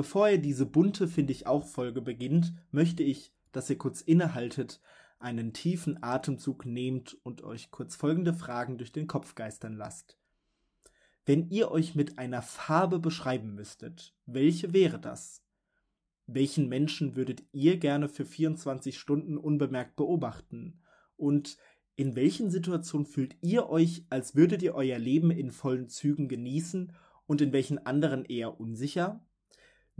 Bevor ihr diese bunte, finde ich auch Folge beginnt, möchte ich, dass ihr kurz innehaltet, einen tiefen Atemzug nehmt und euch kurz folgende Fragen durch den Kopf geistern lasst. Wenn ihr euch mit einer Farbe beschreiben müsstet, welche wäre das? Welchen Menschen würdet ihr gerne für 24 Stunden unbemerkt beobachten? Und in welchen Situationen fühlt ihr euch, als würdet ihr euer Leben in vollen Zügen genießen und in welchen anderen eher unsicher?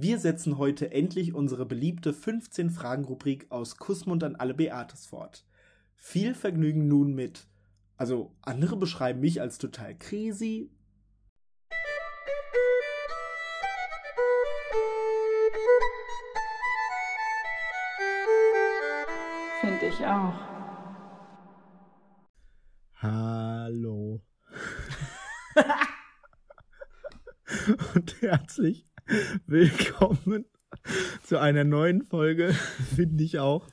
Wir setzen heute endlich unsere beliebte 15-Fragen-Rubrik aus Kussmund an alle Beates fort. Viel Vergnügen nun mit. Also, andere beschreiben mich als total crazy. Finde ich auch. Hallo. Und herzlich willkommen zu einer neuen Folge, finde ich auch.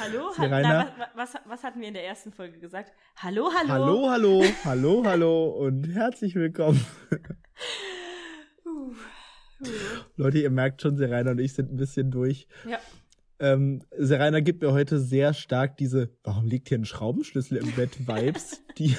Hallo? Serena? Na, was, was, was hatten wir in der ersten Folge gesagt? Hallo, hallo. Hallo, hallo, hallo, hallo und herzlich willkommen. Uh, uh. Leute, ihr merkt schon, Serena und ich sind ein bisschen durch. Ja. Ähm, Serena gibt mir heute sehr stark diese, warum liegt hier ein Schraubenschlüssel im Bett, Vibes, die,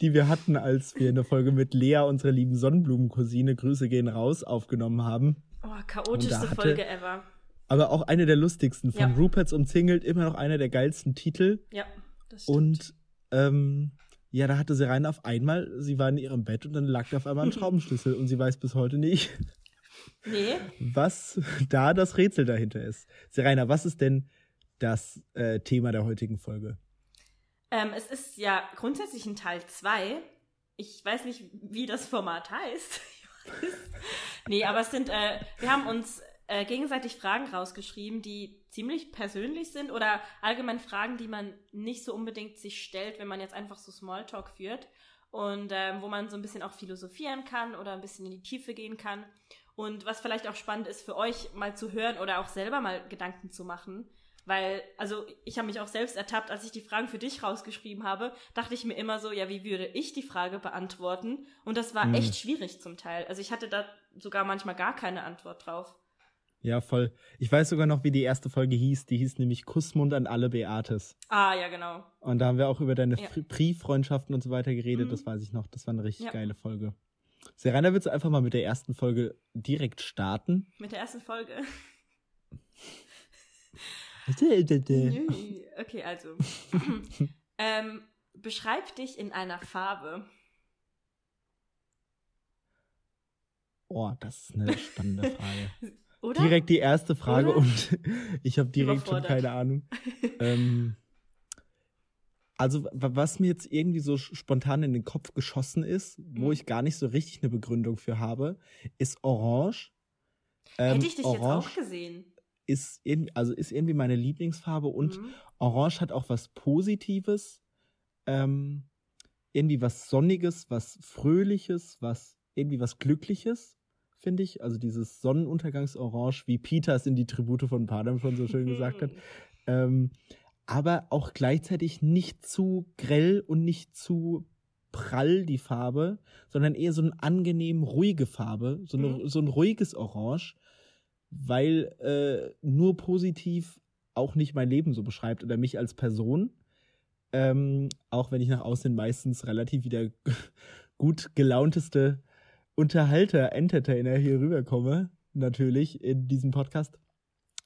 die wir hatten, als wir eine Folge mit Lea, unserer lieben Sonnenblumencousine, Grüße gehen raus, aufgenommen haben. Oh, chaotischste hatte- Folge ever. Aber auch eine der lustigsten. Von Ja. Ruperts umzingelt, immer noch einer der geilsten Titel. Ja, das stimmt. Und ähm, ja, da hatte Serena auf einmal, sie war in ihrem Bett und dann lag da auf einmal ein Schraubenschlüssel und sie weiß bis heute nicht, Nee, was da das Rätsel dahinter ist. Serena, was ist denn das äh, Thema der heutigen Folge? ähm, es ist ja grundsätzlich ein Teil 2. Ich weiß nicht, wie das Format heißt. nee, aber es sind, äh, wir haben uns äh, gegenseitig Fragen rausgeschrieben, die ziemlich persönlich sind oder allgemein Fragen, die man nicht so unbedingt sich stellt, wenn man jetzt einfach so Smalltalk führt und ähm, wo man so ein bisschen auch philosophieren kann oder ein bisschen in die Tiefe gehen kann. Und was vielleicht auch spannend ist für euch mal zu hören oder auch selber mal Gedanken zu machen. Weil, also ich habe mich auch selbst ertappt, als ich die Fragen für dich rausgeschrieben habe, dachte ich mir immer so, ja, wie würde ich die Frage beantworten? Und das war Hm. echt schwierig zum Teil. Also ich hatte da sogar manchmal gar keine Antwort drauf. Ja, voll. Ich weiß sogar noch, wie die erste Folge hieß. Die hieß nämlich Kussmund an alle Beates. Ah, ja, genau. Und da haben wir auch über deine Ja. Brieffreundschaften und so weiter geredet. Mhm. Das weiß ich noch. Das war eine richtig Ja. geile Folge. Serena, willst du einfach mal mit der ersten Folge direkt starten? Mit der ersten Folge. Okay, also. ähm, beschreib dich in einer Farbe. Oh, das ist eine spannende Frage. Oder? Direkt die erste Frage Oder? und ich habe direkt schon keine Ahnung. ähm, also, wa- was mir jetzt irgendwie so spontan in den Kopf geschossen ist, wo Mhm. ich gar nicht so richtig eine Begründung für habe, ist Orange. Ähm, Hätte ich dich jetzt Orange auch gesehen. ist irgendwie, also ist irgendwie meine Lieblingsfarbe und Mhm. Orange hat auch was Positives, ähm, irgendwie was Sonniges, was Fröhliches, was irgendwie was Glückliches, finde ich. Also dieses Sonnenuntergangsorange, wie Peter es in die Tribute von Panem schon so schön gesagt hat. Ähm, aber auch gleichzeitig nicht zu grell und nicht zu prall die Farbe, sondern eher so eine angenehm ruhige Farbe, so, eine, Mhm. so ein ruhiges Orange, weil äh, nur positiv auch nicht mein Leben so beschreibt oder mich als Person. Ähm, auch wenn ich nach außen meistens relativ wieder gut gelaunteste Unterhalter, Entertainer hier rüberkomme, natürlich in diesem Podcast.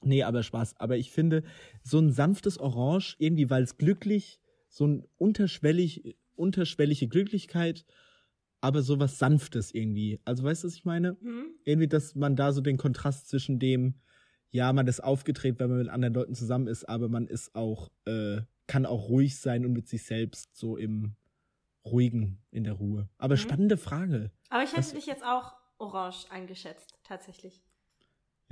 Nee, aber Spaß. Aber ich finde, so ein sanftes Orange, irgendwie, weil es glücklich, so ein unterschwellig, unterschwellige Glücklichkeit, aber so was Sanftes irgendwie. Also weißt du, was ich meine? Mhm. Irgendwie, dass man da so den Kontrast zwischen dem, ja, man ist aufgedreht, wenn man mit anderen Leuten zusammen ist, aber man ist auch, äh, kann auch ruhig sein und mit sich selbst so im Ruhigen, in der Ruhe. Aber Mhm. spannende Frage. Aber ich hätte Was- dich jetzt auch orange eingeschätzt, tatsächlich.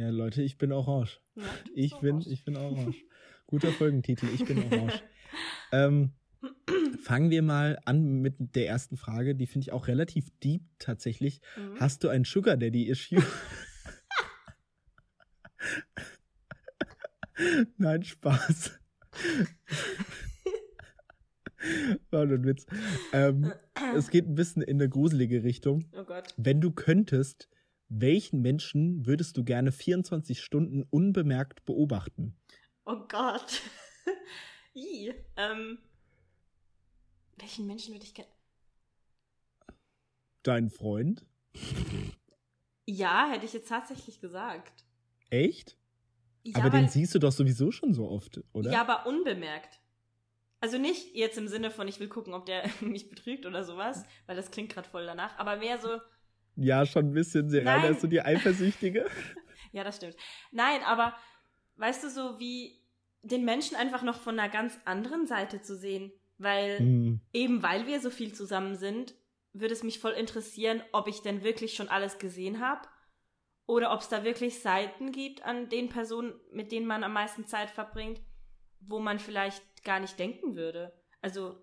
Ja, Leute, ich bin orange. Ja, Ich bin, orange. ich bin orange. Guter Folgentitel, ich bin orange. ähm, fangen wir mal an mit der ersten Frage. Die finde ich auch relativ deep tatsächlich. Mhm. Hast du ein Sugar Daddy Issue? Nein, Spaß. War nur ein Witz. Ähm, es geht ein bisschen in eine gruselige Richtung. Oh Gott. Wenn du könntest, welchen Menschen würdest du gerne 24 Stunden unbemerkt beobachten? Oh Gott. I, ähm, welchen Menschen würde ich gerne. Dein Freund? Ja, hätte ich jetzt tatsächlich gesagt. Echt? Ja, aber den weil- siehst du doch sowieso schon so oft, oder? Ja, aber unbemerkt. Also nicht jetzt im Sinne von, ich will gucken, ob der mich betrügt oder sowas, weil das klingt gerade voll danach, aber mehr so, Ja, schon ein bisschen. Serena ist so die Eifersüchtige. ja, das stimmt. Nein, aber weißt du, so wie den Menschen einfach noch von einer ganz anderen Seite zu sehen, weil Hm. eben weil wir so viel zusammen sind, würde es mich voll interessieren, ob ich denn wirklich schon alles gesehen habe oder ob es da wirklich Seiten gibt an den Personen, mit denen man am meisten Zeit verbringt, wo man vielleicht gar nicht denken würde. Also,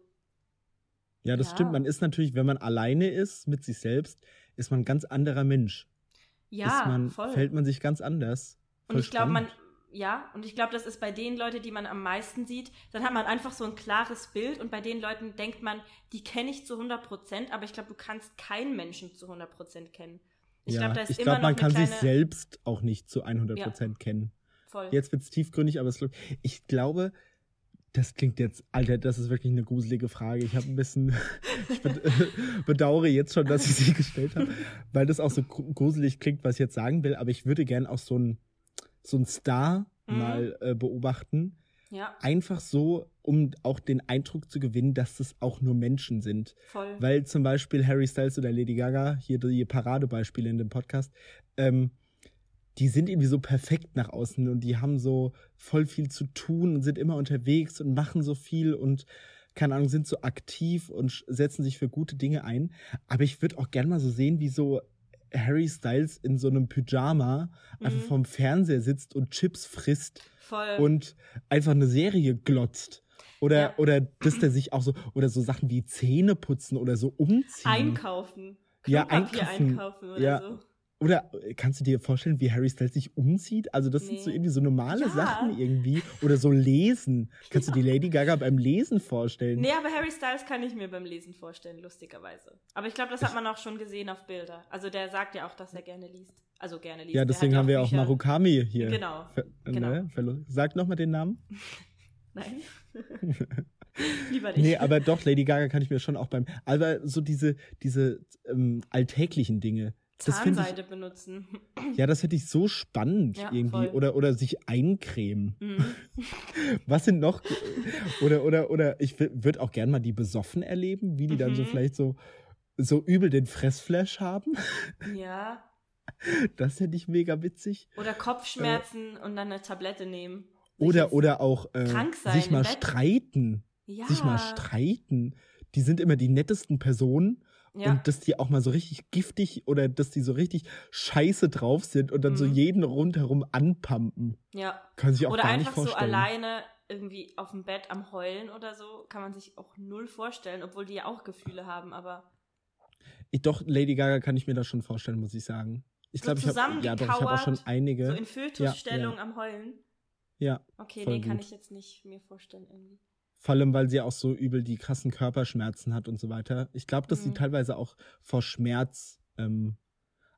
Ja, das Ja. stimmt. Man ist natürlich, wenn man alleine ist mit sich selbst, ist man ein ganz anderer Mensch. ja, man, voll. Fällt man sich ganz anders. und Voll ich glaube, man, ja, und ich glaube, das ist bei den Leuten, die man am meisten sieht, dann hat man einfach so ein klares Bild und bei den Leuten denkt man, die kenne ich zu 100 Prozent, aber ich glaube, du kannst keinen Menschen zu 100 Prozent kennen. Ich ja, glaube, da ist ich immer glaube, man kann eine sich kleine, selbst auch nicht zu 100% kennen. voll. Jetzt wird's tiefgründig, aber es, ich glaube, das klingt jetzt, Alter, das ist wirklich eine gruselige Frage. Ich habe ein bisschen, ich bed bedauere jetzt schon, dass ich sie gestellt habe, weil das auch so gru- gruselig klingt, was ich jetzt sagen will. Aber ich würde gern auch so ein so Star Mhm. mal äh, beobachten, Ja, einfach so, um auch den Eindruck zu gewinnen, dass das auch nur Menschen sind. voll. Weil zum Beispiel Harry Styles oder Lady Gaga, hier die Paradebeispiele in dem Podcast, ähm, die sind irgendwie so perfekt nach außen und die haben so voll viel zu tun und sind immer unterwegs und machen so viel und keine Ahnung, sind so aktiv und setzen sich für gute Dinge ein. Aber ich würde auch gerne mal so sehen, wie so Harry Styles in so einem Pyjama einfach Mhm. vorm Fernseher sitzt und Chips frisst voll. und einfach eine Serie glotzt. Oder, Ja. oder dass der sich auch so, oder so Sachen wie Zähne putzen oder so umziehen. einkaufen. Ja, einkaufen. einkaufen oder Ja. so. Oder äh, kannst du dir vorstellen, wie Harry Styles sich umzieht? Also, das sind so Nee. irgendwie so normale Ja. Sachen irgendwie. Oder so lesen. Kannst du dir Lady Gaga beim Lesen vorstellen? Nee, aber Harry Styles kann ich mir beim Lesen vorstellen, lustigerweise. Aber ich glaube, das hat man auch schon gesehen auf Bilder. Also der sagt ja auch, dass er gerne liest. Also gerne liest. ja, deswegen haben wir auch Bücher- Marukami hier. Genau. Ver genau. Ne? Sag nochmal den Namen. Nein. Lieber nicht. Nee, aber doch, Lady Gaga kann ich mir schon auch beim. Aber so diese, diese ähm, alltäglichen Dinge. Das finde ich, Zahnseide benutzen. ja, das hätte ich so spannend Ja, irgendwie. voll. Oder, oder sich eincremen. Mhm. Was sind noch? Oder, oder, oder ich würde auch gern mal die besoffen erleben, wie die dann so Mhm. vielleicht so, so übel den Fressflash haben. Ja. Das hätte ich mega witzig. Oder Kopfschmerzen und dann eine Tablette nehmen. Sich Oder, oder auch äh, sein sich mal streiten. ja. Sich mal streiten. Die sind immer die nettesten Personen. Ja. Und dass die auch mal so richtig giftig oder dass die so richtig scheiße drauf sind und dann so Mhm. jeden rundherum anpumpen. ja. Kann sich auch Oder gar einfach nicht so vorstellen. alleine irgendwie auf dem Bett am Heulen oder so, kann man sich auch null vorstellen, obwohl die ja auch Gefühle haben, aber Ich, doch, Lady Gaga kann ich mir das schon vorstellen, muss ich sagen. Ich So glaube, ich habe ja, doch, ich habe auch schon einige. so in Fötusstellung Ja, am Heulen. ja, Okay, nee, kann gut. ich jetzt nicht mir vorstellen irgendwie. Vor allem, weil sie auch so übel die krassen Körperschmerzen hat und so weiter. Ich glaube, dass sie Mhm. teilweise auch vor Schmerz, ähm,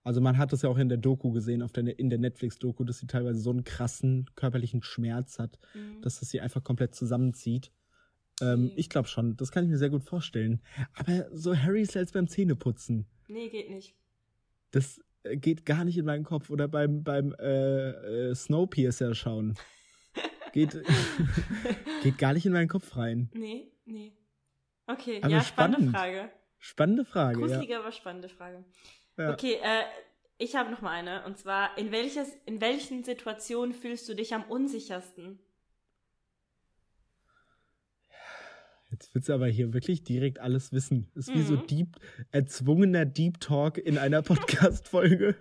also man hat das ja auch in der Doku gesehen, auf der, in der Netflix-Doku, dass sie teilweise so einen krassen körperlichen Schmerz hat, Mhm. dass es sie einfach komplett zusammenzieht. Ähm, ich glaube schon, das kann ich mir sehr gut vorstellen. Aber so Harry Styles beim Zähneputzen, Nee, geht nicht. das äh, geht gar nicht in meinen Kopf. Oder beim, beim äh, äh, Snowpiercer schauen. Geht, geht gar nicht in meinen Kopf rein. Nee, nee. Okay, Aber ja, spannende spannend. Frage. Spannende Frage, ja. Gruselige, aber spannende Frage. ja. Okay, äh, ich habe noch mal eine. Und zwar, in, welches, in welchen Situationen fühlst du dich am unsichersten? Jetzt willst du aber hier wirklich direkt alles wissen. Ist wie so Mhm. deep, erzwungener Deep Talk in einer Podcast-Folge.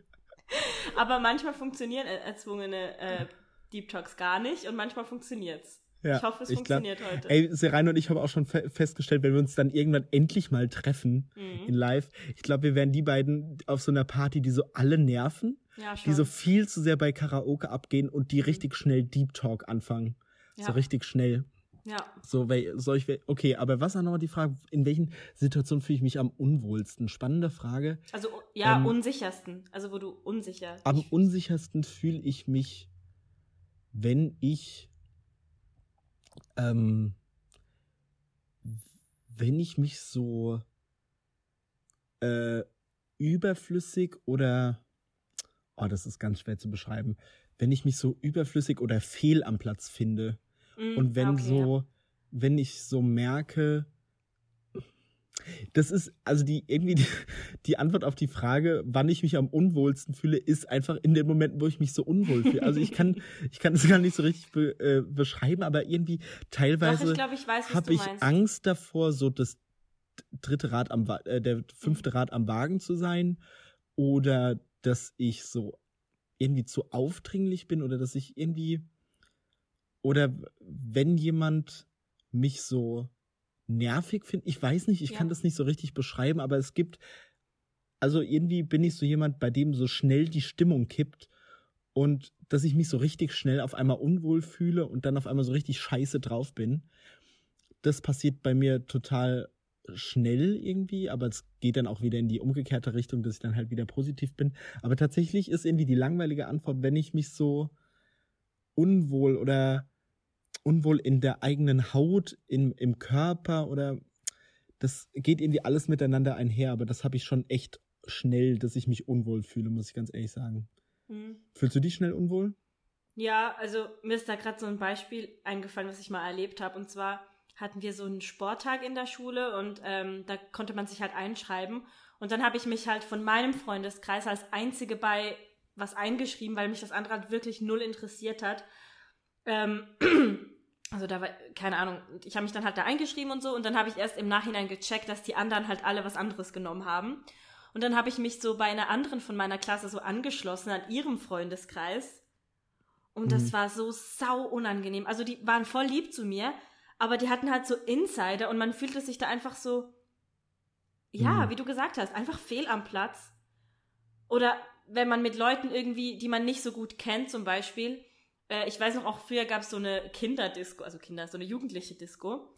Aber manchmal funktionieren er- erzwungene äh, Deep Talks gar nicht und manchmal funktioniert's. Ja, ich hoffe, es glaub- funktioniert heute. Ey, Serena und ich haben auch schon fe festgestellt, wenn wir uns dann irgendwann endlich mal treffen in mhm. live, ich glaube, wir werden die beiden auf so einer Party, die so alle nerven, Ja, die so viel zu sehr bei Karaoke abgehen und die richtig schnell Deep Talk anfangen. ja. So richtig schnell. Ja. So, soll ich, okay, aber was war nochmal die Frage, in welchen Situationen fühle ich mich am unwohlsten? Spannende Frage. Also, ja, ähm, unsichersten. Also, wo du unsicher. Am unsichersten fühle ich mich, wenn ich, ähm, wenn ich mich so äh, überflüssig oder, oh, das ist ganz schwer zu beschreiben, wenn ich mich so überflüssig oder fehl am Platz finde. Mm, und wenn okay, so, ja. wenn ich so merke, das ist, also die, irgendwie die, die, Antwort auf die Frage, wann ich mich am unwohlsten fühle, ist einfach in den Momenten, wo ich mich so unwohl fühle. Also ich kann, ich kann es gar nicht so richtig be, äh, beschreiben, aber irgendwie teilweise habe ich, hab ich Angst davor, so das dritte Rad am, äh, der fünfte Rad am Wagen zu sein oder dass ich so irgendwie zu aufdringlich bin oder dass ich irgendwie oder wenn jemand mich so nervig findet, ich weiß nicht, ich ja. kann das nicht so richtig beschreiben, aber es gibt also irgendwie bin ich so jemand, bei dem so schnell die Stimmung kippt und dass ich mich so richtig schnell auf einmal unwohl fühle und dann auf einmal so richtig scheiße drauf bin. Das passiert bei mir total schnell irgendwie, aber es geht dann auch wieder in die umgekehrte Richtung, dass ich dann halt wieder positiv bin. Aber tatsächlich ist irgendwie die langweilige Antwort, wenn ich mich so unwohl oder unwohl in der eigenen Haut, in, im Körper oder das geht irgendwie alles miteinander einher, aber das habe ich schon echt schnell, dass ich mich unwohl fühle, muss ich ganz ehrlich sagen. Hm. Fühlst du dich schnell unwohl? Ja, also mir ist da gerade so ein Beispiel eingefallen, was ich mal erlebt habe. Und zwar hatten wir so einen Sporttag in der Schule und ähm, da konnte man sich halt einschreiben. Und dann habe ich mich halt von meinem Freundeskreis als einzige bei was eingeschrieben, weil mich das andere halt wirklich null interessiert hat. Ähm, also da war, keine Ahnung, ich habe mich dann halt da eingeschrieben und so und dann habe ich erst im Nachhinein gecheckt, dass die anderen halt alle was anderes genommen haben. Und dann habe ich mich so bei einer anderen von meiner Klasse so angeschlossen an ihrem Freundeskreis. Und mhm. das war so sau unangenehm. Also die waren voll lieb zu mir, aber die hatten halt so Insider und man fühlte sich da einfach so, ja, mhm. wie du gesagt hast, einfach fehl am Platz. Oder wenn man mit Leuten irgendwie, die man nicht so gut kennt, zum Beispiel, äh, ich weiß noch, auch früher gab es so eine Kinderdisco, also Kinder, so eine jugendliche Disco.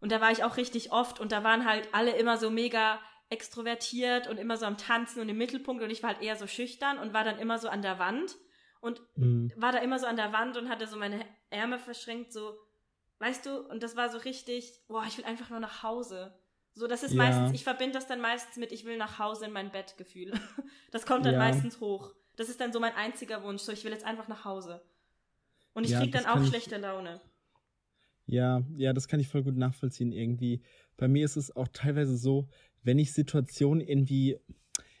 Und da war ich auch richtig oft und da waren halt alle immer so mega extrovertiert und immer so am Tanzen und im Mittelpunkt und ich war halt eher so schüchtern und war dann immer so an der Wand und mhm. war da immer so an der Wand und hatte so meine Ärmel verschränkt, so Weißt du, und das war so richtig, boah, ich will einfach nur nach Hause. So, das ist ja. meistens, ich verbinde das dann meistens mit, ich will nach Hause in mein Bett Gefühl. Das kommt dann ja. meistens hoch. Das ist dann so mein einziger Wunsch, so ich will jetzt einfach nach Hause. Und ich ja, krieg dann auch schlechte Laune. Ja, ja, das kann ich voll gut nachvollziehen irgendwie. Bei mir ist es auch teilweise so, wenn ich Situationen irgendwie,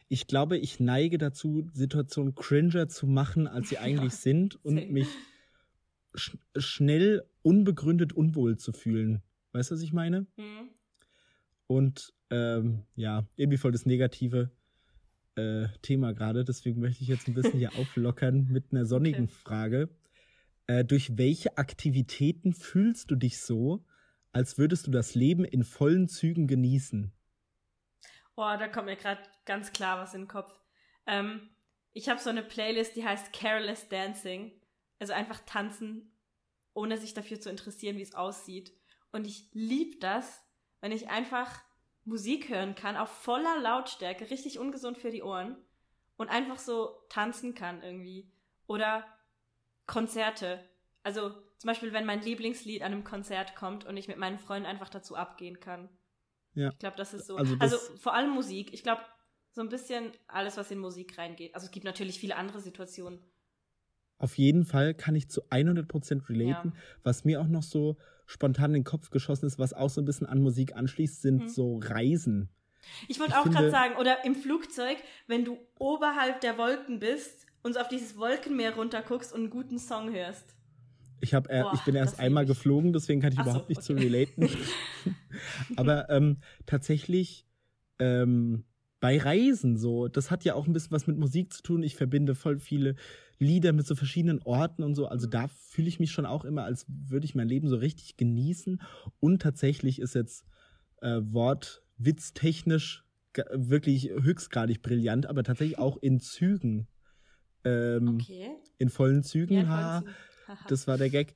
ich glaube, ich neige dazu, Situationen cringer zu machen, als sie eigentlich ja, sind und same. mich sch schnell unbegründet unwohl zu fühlen. Weißt du, was ich meine? Mhm. Und ähm, ja, irgendwie voll das negative äh, Thema gerade. Deswegen möchte ich jetzt ein bisschen hier auflockern mit einer sonnigen okay. Frage. Äh, durch welche Aktivitäten fühlst du dich so, als würdest du das Leben in vollen Zügen genießen? Boah, da kommt mir gerade ganz klar was in den Kopf. Ähm, ich habe so eine Playlist, die heißt Careless Dancing. Also einfach tanzen, ohne sich dafür zu interessieren, wie es aussieht. Und ich liebe das, wenn ich einfach Musik hören kann, auf voller Lautstärke, richtig ungesund für die Ohren. Und einfach so tanzen kann irgendwie. Oder Konzerte. Also zum Beispiel, wenn mein Lieblingslied an einem Konzert kommt und ich mit meinen Freunden einfach dazu abgehen kann. Ja. Ich glaube, das ist so. Also, also vor allem Musik. Ich glaube, so ein bisschen alles, was in Musik reingeht. Also es gibt natürlich viele andere Situationen auf jeden Fall kann ich zu 100% relaten. Ja. Was mir auch noch so spontan in den Kopf geschossen ist, was auch so ein bisschen an Musik anschließt, sind mhm. so Reisen. Ich wollte auch gerade sagen, oder im Flugzeug, wenn du oberhalb der Wolken bist und auf dieses Wolkenmeer runterguckst und einen guten Song hörst. Ich, hab, äh, ich bin erst einmal ich. geflogen, deswegen kann ich Ach überhaupt so, nicht okay. zu relaten. Aber ähm, tatsächlich ähm, bei Reisen so, das hat ja auch ein bisschen was mit Musik zu tun. Ich verbinde voll viele Lieder mit so verschiedenen Orten und so. Also da fühle ich mich schon auch immer, als würde ich mein Leben so richtig genießen. Und tatsächlich ist jetzt äh, wortwitztechnisch wirklich höchstgradig brillant, aber tatsächlich auch in Zügen. Ähm, okay. In vollen Zügen, ja, in vollen Zügen. das war der Gag.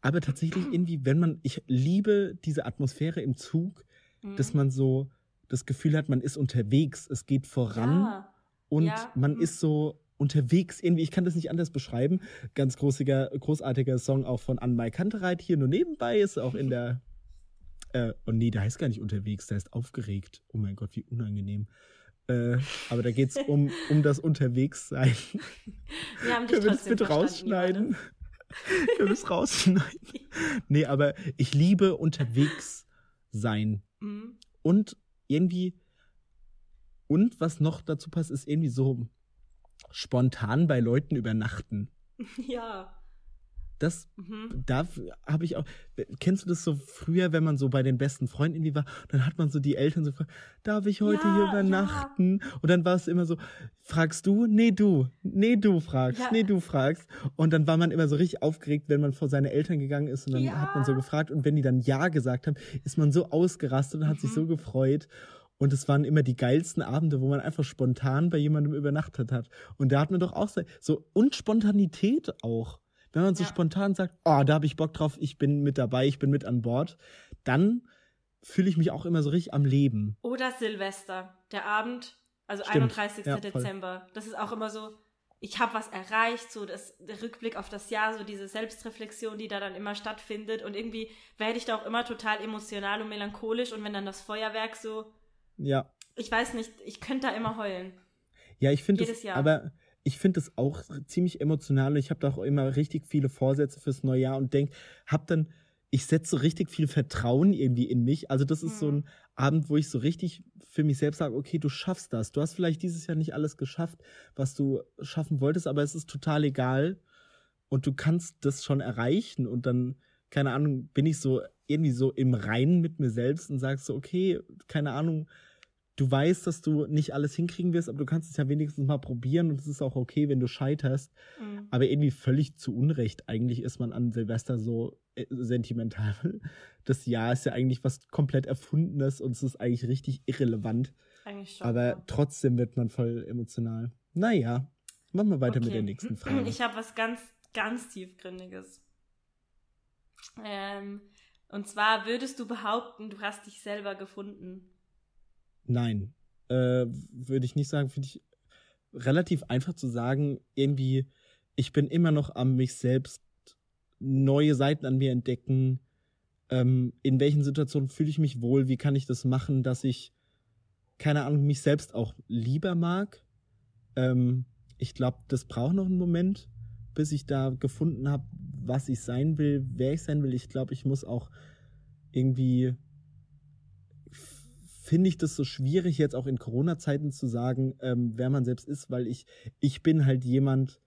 Aber tatsächlich irgendwie, wenn man, ich liebe diese Atmosphäre im Zug, Mhm. dass man so das Gefühl hat, man ist unterwegs, es geht voran ja. und ja, man mhm. ist so unterwegs irgendwie. Ich kann das nicht anders beschreiben. Ganz großiger, großartiger Song auch von Anmai Kantereit hier nur nebenbei ist auch in der. Äh, oh nee, der heißt gar nicht unterwegs, der heißt aufgeregt. Oh mein Gott, wie unangenehm. Äh, aber da geht's um, um das Unterwegssein. Wir haben dich Können wir das bitte rausschneiden? Können wir es rausschneiden? Nee, aber ich liebe unterwegs sein. Mhm. Und irgendwie, und was noch dazu passt, ist irgendwie so spontan bei Leuten übernachten. Ja. Das, Mhm. da habe ich auch, kennst du das so früher, wenn man so bei den besten Freunden irgendwie war, dann hat man so die Eltern so gefragt, darf ich heute Ja, hier ja. übernachten? Und dann war es immer so, fragst du? Nee, du. Nee, du fragst. Ja. Nee, du fragst. Und dann war man immer so richtig aufgeregt, wenn man vor seine Eltern gegangen ist und dann Ja. hat man so gefragt und wenn die dann Ja gesagt haben, ist man so ausgerastet und hat sich Mhm. so gefreut. Und es waren immer die geilsten Abende, wo man einfach spontan bei jemandem übernachtet hat. Und da hat man doch auch so, so und Spontanität auch. Wenn man so Ja. spontan sagt, oh, da habe ich Bock drauf, ich bin mit dabei, ich bin mit an Bord, dann fühle ich mich auch immer so richtig am Leben. Oder Silvester, der Abend, also Stimmt. 31. Ja, voll. Dezember. Das ist auch immer so, ich habe was erreicht, so das, der Rückblick auf das Jahr, so diese Selbstreflexion, die da dann immer stattfindet. Und irgendwie werde ich da auch immer total emotional und melancholisch. Und wenn dann das Feuerwerk so, Ja. ich weiß nicht, ich könnte da immer heulen. Ja, ich finde Jedes es, Jahr. aber ich finde es auch ziemlich emotional. und Ich habe da auch immer richtig viele Vorsätze fürs neue Jahr und denk, hab dann, ich setze so richtig viel Vertrauen irgendwie in mich. Also das ist so Mhm. ein Abend, wo ich so richtig für mich selbst sage, okay, du schaffst das. Du hast vielleicht dieses Jahr nicht alles geschafft, was du schaffen wolltest, aber es ist total egal und du kannst das schon erreichen und dann, keine Ahnung, bin ich so irgendwie so im Reinen mit mir selbst und sagst so, okay, keine Ahnung, du weißt, dass du nicht alles hinkriegen wirst, aber du kannst es ja wenigstens mal probieren und es ist auch okay, wenn du scheiterst. Mhm. Aber irgendwie völlig zu Unrecht. Eigentlich ist man an Silvester so äh, sentimental. Das Jahr ist ja eigentlich was komplett Erfundenes und es ist eigentlich richtig irrelevant. Eigentlich schon. Aber ja. trotzdem wird man voll emotional. Naja, machen wir weiter mit Okay. der nächsten Frage. Ich habe was ganz, ganz tiefgründiges. Ähm, und zwar würdest du behaupten, du hast dich selber gefunden? Nein, äh, würde ich nicht sagen. Finde ich relativ einfach zu sagen. Irgendwie, ich bin immer noch am mich selbst neue Seiten an mir entdecken. Ähm, in welchen Situationen fühle ich mich wohl? Wie kann ich das machen, dass ich, keine Ahnung, mich selbst auch lieber mag? Ähm, ich glaube, das braucht noch einen Moment, bis ich da gefunden habe, was ich sein will, wer ich sein will. Ich glaube, ich muss auch irgendwie finde ich das so schwierig, jetzt auch in Corona-Zeiten zu sagen, ähm, wer man selbst ist, weil ich, ich bin halt jemand,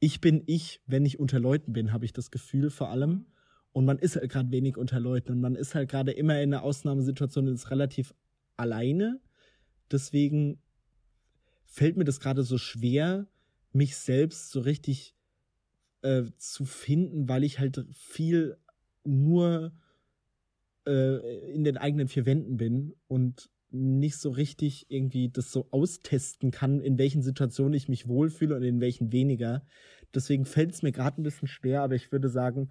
ich bin ich, wenn ich unter Leuten bin, habe ich das Gefühl vor allem. Und man ist halt gerade wenig unter Leuten und man ist halt gerade immer in einer Ausnahmesituation und ist relativ alleine. Deswegen fällt mir das gerade so schwer, mich selbst so richtig äh, zu finden, weil ich halt viel nur äh, in den eigenen vier Wänden bin und nicht so richtig irgendwie das so austesten kann, in welchen Situationen ich mich wohlfühle und in welchen weniger. Deswegen fällt es mir gerade ein bisschen schwer, aber ich würde sagen,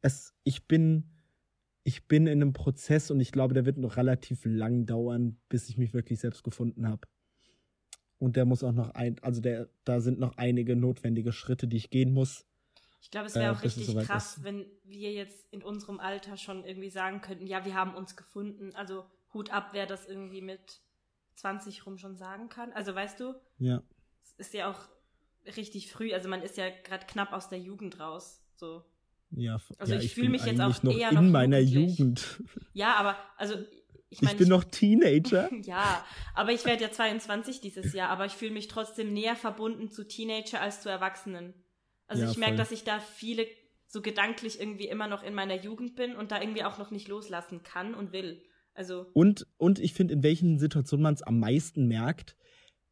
es, ich bin, ich bin in einem Prozess und ich glaube, der wird noch relativ lang dauern, bis ich mich wirklich selbst gefunden habe. Und der muss auch noch ein, also der, da sind noch einige notwendige Schritte, die ich gehen muss. Ich glaube, es wäre Äh, auch richtig soweit krass, ist. wenn wir jetzt in unserem Alter schon irgendwie sagen könnten, ja, wir haben uns gefunden. Also Hut ab, wer das irgendwie mit 20 rum schon sagen kann. Also weißt du, Ja. es ist ja auch richtig früh. Also man ist ja gerade knapp aus der Jugend raus. So. Ja, Also ja, ich ich fühl bin mich jetzt auch noch eher in noch meiner jugendlich. Jugend. Ja, aber also ich Ich, meine, bin noch Teenager. Ja, aber ich werde ja 22 dieses Jahr, aber ich fühle mich trotzdem näher verbunden zu Teenager als zu Erwachsenen. Also Ja, ich merke, dass ich da viele so gedanklich irgendwie immer noch in meiner Jugend bin und da irgendwie auch noch nicht loslassen kann und will. Also Und, und ich finde, in welchen Situationen man es am meisten merkt,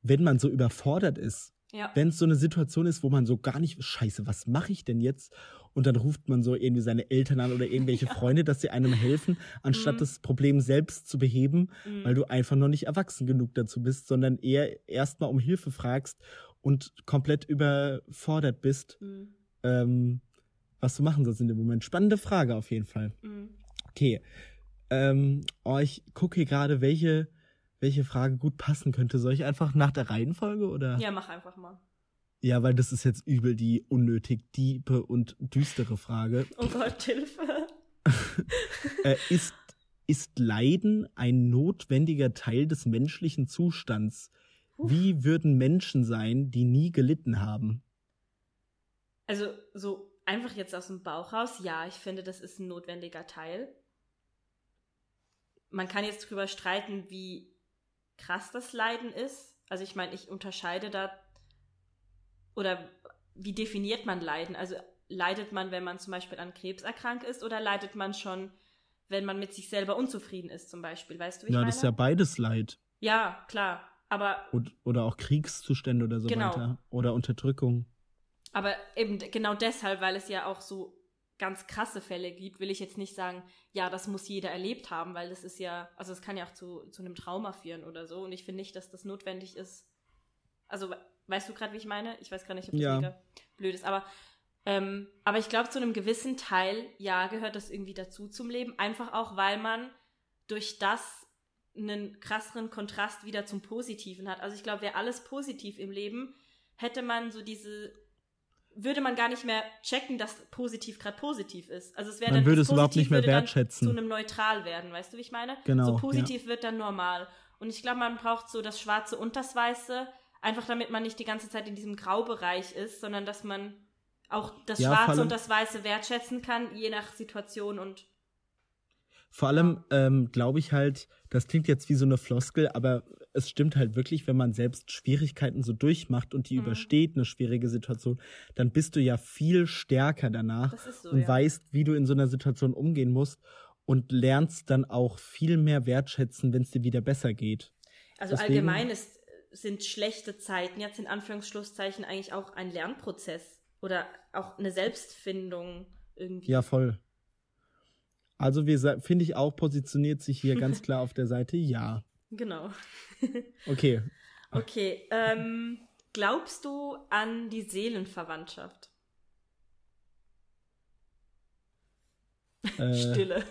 wenn man so überfordert ist. ja, Wenn es so eine Situation ist, wo man so gar nicht, scheiße, was mache ich denn jetzt? Und dann ruft man so irgendwie seine Eltern an oder irgendwelche Ja. Freunde, dass sie einem helfen, anstatt Mhm. das Problem selbst zu beheben, mm, weil du einfach noch nicht erwachsen genug dazu bist, sondern eher erstmal um Hilfe fragst und komplett überfordert bist. mm. Ähm, was du machen sollst in dem Moment. Spannende Frage auf jeden Fall. Mhm. Okay. Ähm, oh, ich gucke hier gerade, welche, welche Frage gut passen könnte. Soll ich einfach nach der Reihenfolge oder? Ja, mach einfach mal. Ja, weil das ist jetzt übel die unnötig diepe und düstere Frage. Oh Gott, Hilfe. äh, ist, ist Leiden ein notwendiger Teil des menschlichen Zustands? Wie würden Menschen sein, die nie gelitten haben? Also, so einfach jetzt aus dem Bauch raus, ja, ich finde, das ist ein notwendiger Teil. Man kann jetzt drüber streiten, wie krass das Leiden ist. Also, ich meine, ich unterscheide da. Oder wie definiert man Leiden? Also, leidet man, wenn man zum Beispiel an Krebs erkrankt ist, oder leidet man schon, wenn man mit sich selber unzufrieden ist, zum Beispiel? Weißt du, wie ja, ich meine? das ist ja beides Leid. Ja, klar. Aber Und, oder auch Kriegszustände oder so Genau. weiter. Oder Unterdrückung. Aber eben genau deshalb, weil es ja auch so ganz krasse Fälle gibt, will ich jetzt nicht sagen, ja, das muss jeder erlebt haben, weil das ist ja, also es kann ja auch zu, zu einem Trauma führen oder so. Und ich finde nicht, dass das notwendig ist. Also, we- weißt du gerade, wie ich meine? Ich weiß gar nicht, ob das Ja. mega blöd ist, aber, ähm, aber ich glaube, zu einem gewissen Teil, ja, gehört das irgendwie dazu zum Leben. Einfach auch, weil man durch das einen krasseren Kontrast wieder zum Positiven hat. Also ich glaube, wäre alles positiv im Leben, hätte man so diese, würde man gar nicht mehr checken, dass positiv gerade positiv ist. Also es wäre dann würde es überhaupt nicht mehr wertschätzen. Zu einem Neutral werden, weißt du, wie ich meine? Genau, So positiv wird dann normal. Und ich glaube, man braucht so das Schwarze und das Weiße, einfach damit man nicht die ganze Zeit in diesem Graubereich ist, sondern dass man auch das Ja, Schwarze und das Weiße wertschätzen kann, je nach Situation und Vor allem ähm, glaube ich halt, das klingt jetzt wie so eine Floskel, aber es stimmt halt wirklich, wenn man selbst Schwierigkeiten so durchmacht und die Mhm. übersteht, eine schwierige Situation, dann bist du ja viel stärker danach so, und ja. weißt, wie du in so einer Situation umgehen musst und lernst dann auch viel mehr wertschätzen, wenn es dir wieder besser geht. Also Deswegen- allgemein ist, sind schlechte Zeiten jetzt in Anführungsschlusszeichen eigentlich auch ein Lernprozess oder auch eine Selbstfindung irgendwie. Ja, voll. Also wir finde ich auch positioniert sich hier ganz klar auf der Seite ja. Genau. Okay. Okay. Ähm, glaubst du an die Seelenverwandtschaft? Äh, Stille.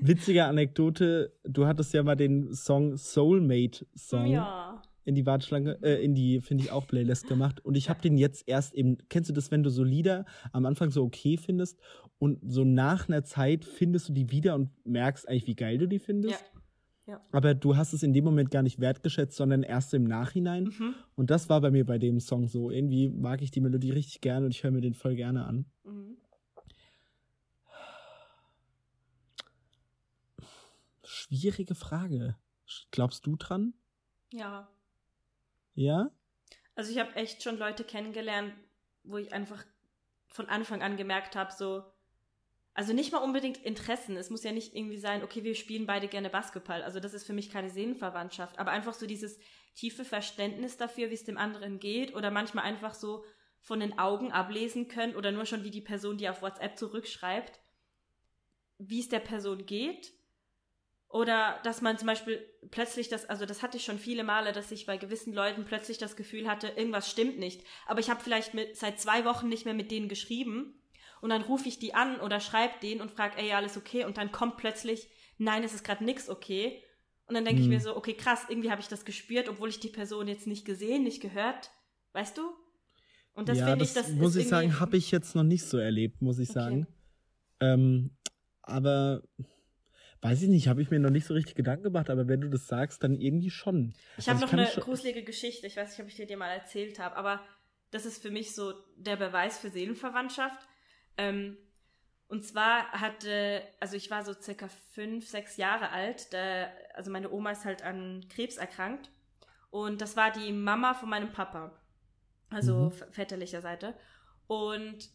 Witzige Anekdote, du hattest ja mal den Song Soulmate Song ja. in die Warteschlange, äh, in die, finde ich auch, Playlist gemacht. Und ich habe den jetzt erst eben, kennst du das, wenn du so Lieder am Anfang so okay findest und so nach einer Zeit findest du die wieder und merkst eigentlich, wie geil du die findest? Ja. Aber du hast es in dem Moment gar nicht wertgeschätzt, sondern erst im Nachhinein. Mhm. Und das war bei mir bei dem Song so. Irgendwie mag ich die Melodie richtig gerne und ich höre mir den voll gerne an. Mhm. Schwierige Frage. Glaubst du dran? Ja. Ja? Also ich habe echt schon Leute kennengelernt, wo ich einfach von Anfang an gemerkt habe, so, also nicht mal unbedingt Interessen. Es muss ja nicht irgendwie sein, okay, wir spielen beide gerne Basketball. Also das ist für mich keine Seelenverwandtschaft, aber einfach so dieses tiefe Verständnis dafür, wie es dem anderen geht oder manchmal einfach so von den Augen ablesen können oder nur schon wie die Person, die auf WhatsApp zurückschreibt, wie es der Person geht. Oder dass man zum Beispiel plötzlich das, also das hatte ich schon viele Male, dass ich bei gewissen Leuten plötzlich das Gefühl hatte, irgendwas stimmt nicht. Aber ich habe vielleicht mit, seit zwei Wochen nicht mehr mit denen geschrieben. Und dann rufe ich die an oder schreibe denen und frage, ey, alles okay? Und dann kommt plötzlich, nein, es ist gerade nix okay. Und dann denke Hm. ich mir so, okay, krass, irgendwie habe ich das gespürt, obwohl ich die Person jetzt nicht gesehen, nicht gehört. Weißt du? Und das ja, finde das ich, das muss ich sagen, habe ich jetzt noch nicht so erlebt, muss ich Okay. sagen. Ähm, aber weiß ich nicht, habe ich mir noch nicht so richtig Gedanken gemacht, aber wenn du das sagst, dann irgendwie schon. Ich habe Also noch kann eine gruselige Geschichte. Ich weiß nicht, ob ich dir die mal erzählt habe, aber das ist für mich so der Beweis für Seelenverwandtschaft. Ähm, und zwar hatte, also ich war so circa fünf, sechs Jahre alt. Da, also meine Oma ist halt an Krebs erkrankt. Und das war die Mama von meinem Papa. Also Mhm. väterlicher Seite. Und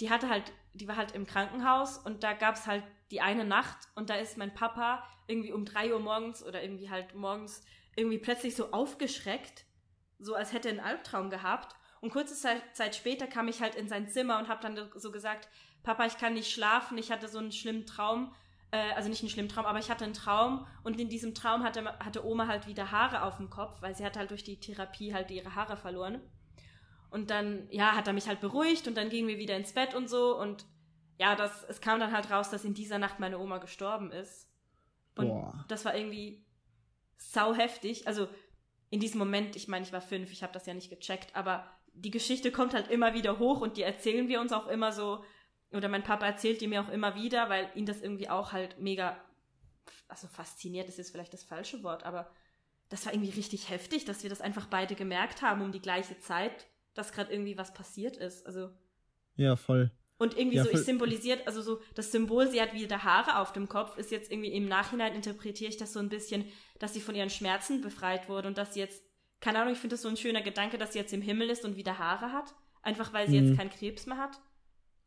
die hatte halt, die war halt im Krankenhaus und da gab es halt die eine Nacht und da ist mein Papa irgendwie um drei Uhr morgens oder irgendwie halt morgens irgendwie plötzlich so aufgeschreckt, so als hätte er einen Albtraum gehabt. Und kurze Zeit, später kam ich halt in sein Zimmer und habe dann so gesagt, Papa, ich kann nicht schlafen, ich hatte so einen schlimmen Traum, äh, also nicht einen schlimmen Traum, aber ich hatte einen Traum und in diesem Traum hatte, hatte Oma halt wieder Haare auf dem Kopf, weil sie hat halt durch die Therapie halt ihre Haare verloren. Und dann, ja, hat er mich halt beruhigt und dann gingen wir wieder ins Bett und so. Und ja, das, es kam dann halt raus, dass in dieser Nacht meine Oma gestorben ist. Und Boah. das war irgendwie sau heftig. Also in diesem Moment, ich meine, ich war fünf, ich habe das ja nicht gecheckt, aber die Geschichte kommt halt immer wieder hoch und die erzählen wir uns auch immer so. Oder mein Papa erzählt die mir auch immer wieder, weil ihn das irgendwie auch halt mega, also fasziniert ist jetzt vielleicht das falsche Wort, aber das war irgendwie richtig heftig, dass wir das einfach beide gemerkt haben um die gleiche Zeit, dass gerade irgendwie was passiert ist. Also Ja, voll. und irgendwie Ja, so, ich symbolisiert, also so das Symbol, sie hat wieder Haare auf dem Kopf, ist jetzt irgendwie im Nachhinein interpretiere ich das so ein bisschen, dass sie von ihren Schmerzen befreit wurde und dass sie jetzt, keine Ahnung, ich finde das so ein schöner Gedanke, dass sie jetzt im Himmel ist und wieder Haare hat. Einfach weil sie Mhm. jetzt keinen Krebs mehr hat.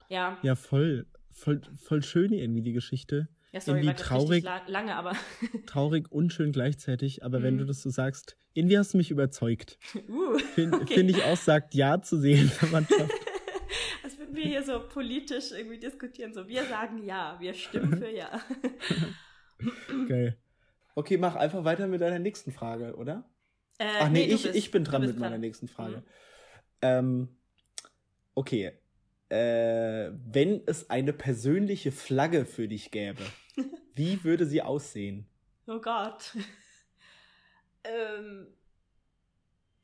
Ja, Ja, voll. Voll, voll schön irgendwie die Geschichte. ja sorry, irgendwie traurig. la lange, aber Traurig und schön gleichzeitig, aber wenn Mhm. du das so sagst, irgendwie hast du mich überzeugt. uh, Finde Okay. find ich auch, sagt Ja zu Seelenverwandtschaft. als würden wir hier so politisch irgendwie diskutieren. So, wir sagen ja, wir stimmen für ja. Geil. Okay, mach einfach weiter mit deiner nächsten Frage, oder? Äh, Ach nee, du ich, bist- ich bin dran mit meiner dran. nächsten Frage. Mhm. Ähm, okay. Äh, wenn es eine persönliche Flagge für dich gäbe, wie würde sie aussehen? Oh Gott. ähm,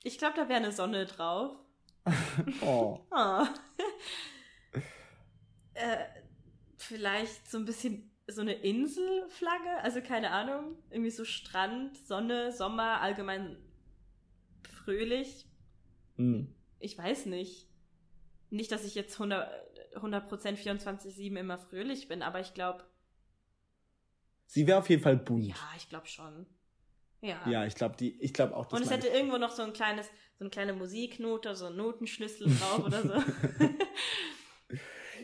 ich glaube, da wäre eine Sonne drauf. Oh. Ah. äh, vielleicht so ein bisschen so eine Inselflagge, also keine Ahnung, irgendwie so Strand, Sonne, Sommer, allgemein fröhlich. Hm. Ich weiß nicht. Nicht, dass ich jetzt 100%, 100 24-7 immer fröhlich bin, aber ich glaube, Sie wäre auf jeden Fall bunt. ja, ich glaube schon. Ja. Ja, ich glaube, die, ich glaube auch, dass Und es hätte irgendwo noch so ein kleines, so eine kleine Musiknote, so ein Notenschlüssel drauf oder so.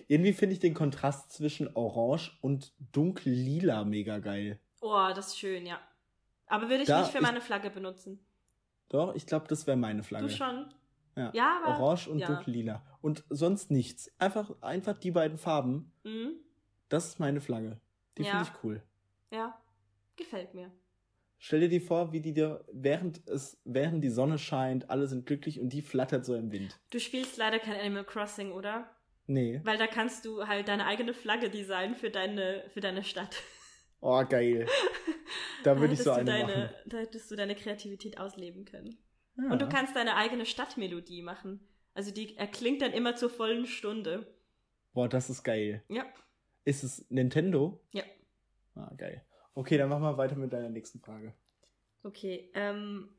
Irgendwie finde ich den Kontrast zwischen Orange und dunkel-lila mega geil. oh, das ist schön, ja. Aber würde ich Da nicht für meine Flagge benutzen. Doch, ich glaube, das wäre meine Flagge. Du schon? Ja. Ja, aber. Orange und ja. dunkel-lila. Und sonst nichts. Einfach, einfach die beiden Farben. Mhm. Das ist meine Flagge. Die Ja. finde ich cool. Ja, gefällt mir. Stell dir die vor, wie die dir, während es, während die Sonne scheint, alle sind glücklich und die flattert so im Wind. Du spielst leider kein Animal Crossing, oder? Nee. Weil da kannst du halt deine eigene Flagge designen für deine, für deine Stadt. Oh, geil. Da würde ich hättest so du eine deine, machen. Da hättest du deine Kreativität ausleben können. Ja. Und du kannst deine eigene Stadtmelodie machen. Also die erklingt dann immer zur vollen Stunde. Boah, das ist geil. Ja. Ist es Nintendo? Ja. Ah, geil. Okay, dann machen wir weiter mit deiner nächsten Frage. Okay, ähm,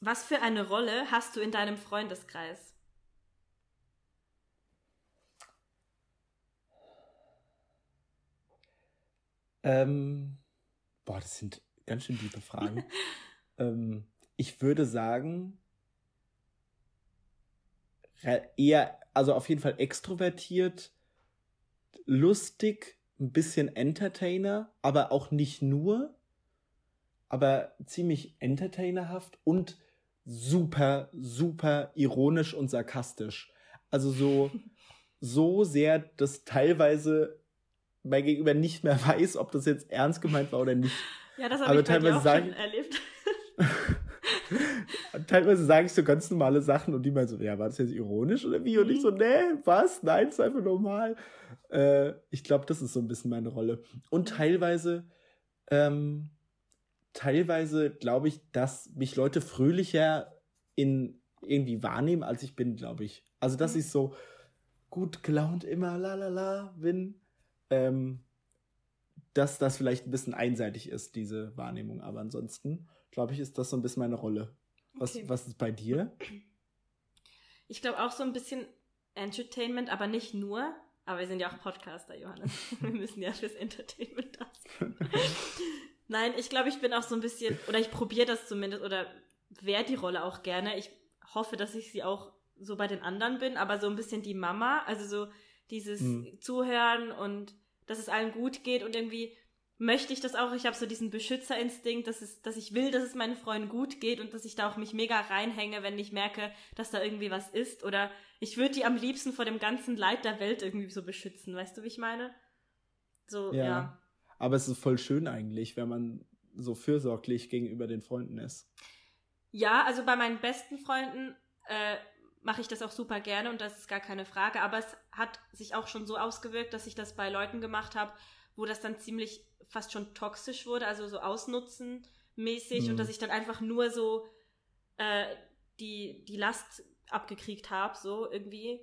was für eine Rolle hast du in deinem Freundeskreis? Ähm, boah, das sind ganz schön tiefe Fragen. ähm, ich würde sagen, eher, also auf jeden Fall extrovertiert, lustig, ein bisschen Entertainer, aber auch nicht nur, aber ziemlich entertainerhaft und super, super ironisch und sarkastisch. Also so, so sehr, dass teilweise mein Gegenüber nicht mehr weiß, ob das jetzt ernst gemeint war oder nicht. Ja, das habe ich teilweise auch sagen- schon erlebt. teilweise sage ich so ganz normale Sachen und die meinen so, ja, war das jetzt ironisch oder wie? Und ich so, nee, was? Nein, ist einfach normal. Äh, ich glaube, das ist so ein bisschen meine Rolle. Und teilweise, ähm, teilweise glaube ich, dass mich Leute fröhlicher in irgendwie wahrnehmen, als ich bin, glaube ich. Also, dass Mhm. ich so gut gelaunt immer la la la bin. Ähm, dass das vielleicht ein bisschen einseitig ist, diese Wahrnehmung. Aber ansonsten, glaube ich, ist das so ein bisschen meine Rolle. Was, Okay. was ist bei dir? Ich glaube auch so ein bisschen Entertainment, aber nicht nur. Aber wir sind ja auch Podcaster, Johannes. Wir müssen ja fürs Entertainment da sein. Nein, ich glaube, ich bin auch so ein bisschen, oder ich probiere das zumindest, oder wäre die Rolle auch gerne. Ich hoffe, dass ich sie auch so bei den anderen bin, aber so ein bisschen die Mama, also so dieses Mhm. Zuhören und dass es allen gut geht und irgendwie möchte ich das auch. Ich habe so diesen Beschützerinstinkt, dass, es, dass ich will, dass es meinen Freunden gut geht und dass ich da auch mich mega reinhänge, wenn ich merke, dass da irgendwie was ist. Oder ich würde die am liebsten vor dem ganzen Leid der Welt irgendwie so beschützen. Weißt du, wie ich meine? So, Ja. ja. Aber es ist voll schön eigentlich, wenn man so fürsorglich gegenüber den Freunden ist. Ja, also bei meinen besten Freunden, äh, mache ich das auch super gerne und das ist gar keine Frage. Aber es hat sich auch schon so ausgewirkt, dass ich das bei Leuten gemacht habe, wo das dann ziemlich fast schon toxisch wurde, also so ausnutzen mäßig mhm. und dass ich dann einfach nur so äh, die, die Last abgekriegt habe, so irgendwie.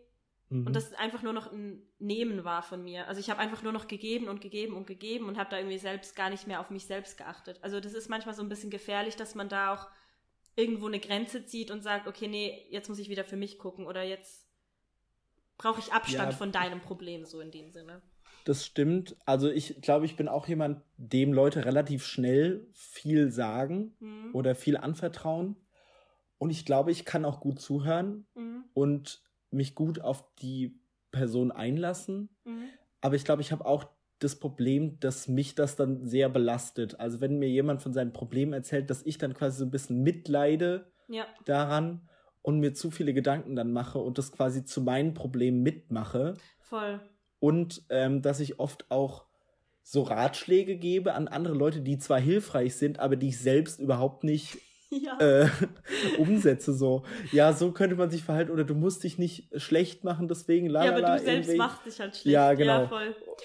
Mhm. Und das einfach nur noch ein Nehmen war von mir. Also ich habe einfach nur noch gegeben und gegeben und gegeben und habe da irgendwie selbst gar nicht mehr auf mich selbst geachtet. Also das ist manchmal so ein bisschen gefährlich, dass man da auch irgendwo eine Grenze zieht und sagt, okay, nee, jetzt muss ich wieder für mich gucken oder jetzt brauche ich Abstand ja. von deinem Problem, so in dem Sinne. Das stimmt. Also ich glaube, ich bin auch jemand, dem Leute relativ schnell viel sagen mhm. oder viel anvertrauen. Und ich glaube, ich kann auch gut zuhören mhm. und mich gut auf die Person einlassen. Mhm. Aber ich glaube, ich habe auch das Problem, dass mich das dann sehr belastet. Also wenn mir jemand von seinem Problem erzählt, dass ich dann quasi so ein bisschen mitleide ja. daran und mir zu viele Gedanken dann mache und das quasi zu meinen Problemen mitmache. Voll. Und ähm, dass ich oft auch so Ratschläge gebe an andere Leute, die zwar hilfreich sind, aber die ich selbst überhaupt nicht ja. äh, umsetze. So, ja, so könnte man sich verhalten oder du musst dich nicht schlecht machen, deswegen la, Ja, aber du selbst machst dich halt schlecht. Ja, genau. Ja.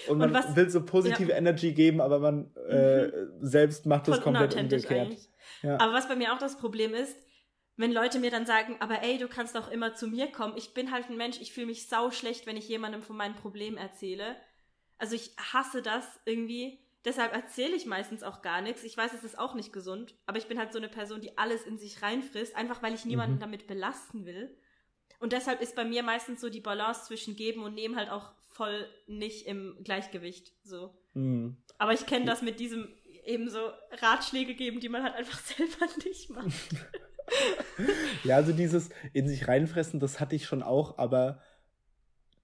Und man und was, will so positive ja. Energy geben, aber man äh, mhm. selbst macht das komplett umgekehrt. Ja. Aber was bei mir auch das Problem ist, wenn Leute mir dann sagen, aber ey, du kannst doch immer zu mir kommen. Ich bin halt ein Mensch, ich fühle mich sau schlecht, wenn ich jemandem von meinem Problem erzähle. Also ich hasse das irgendwie Deshalb erzähle ich meistens auch gar nichts. Ich weiß, es ist auch nicht gesund, aber ich bin halt so eine Person, die alles in sich reinfrisst, einfach weil ich niemanden mhm. damit belasten will. Und deshalb ist bei mir meistens so die Balance zwischen geben und nehmen halt auch voll nicht im Gleichgewicht. So. Mhm. Aber ich kenne das mit diesem eben so Ratschläge geben, die man halt einfach selber nicht macht. ja, also dieses in sich reinfressen, das hatte ich schon auch, aber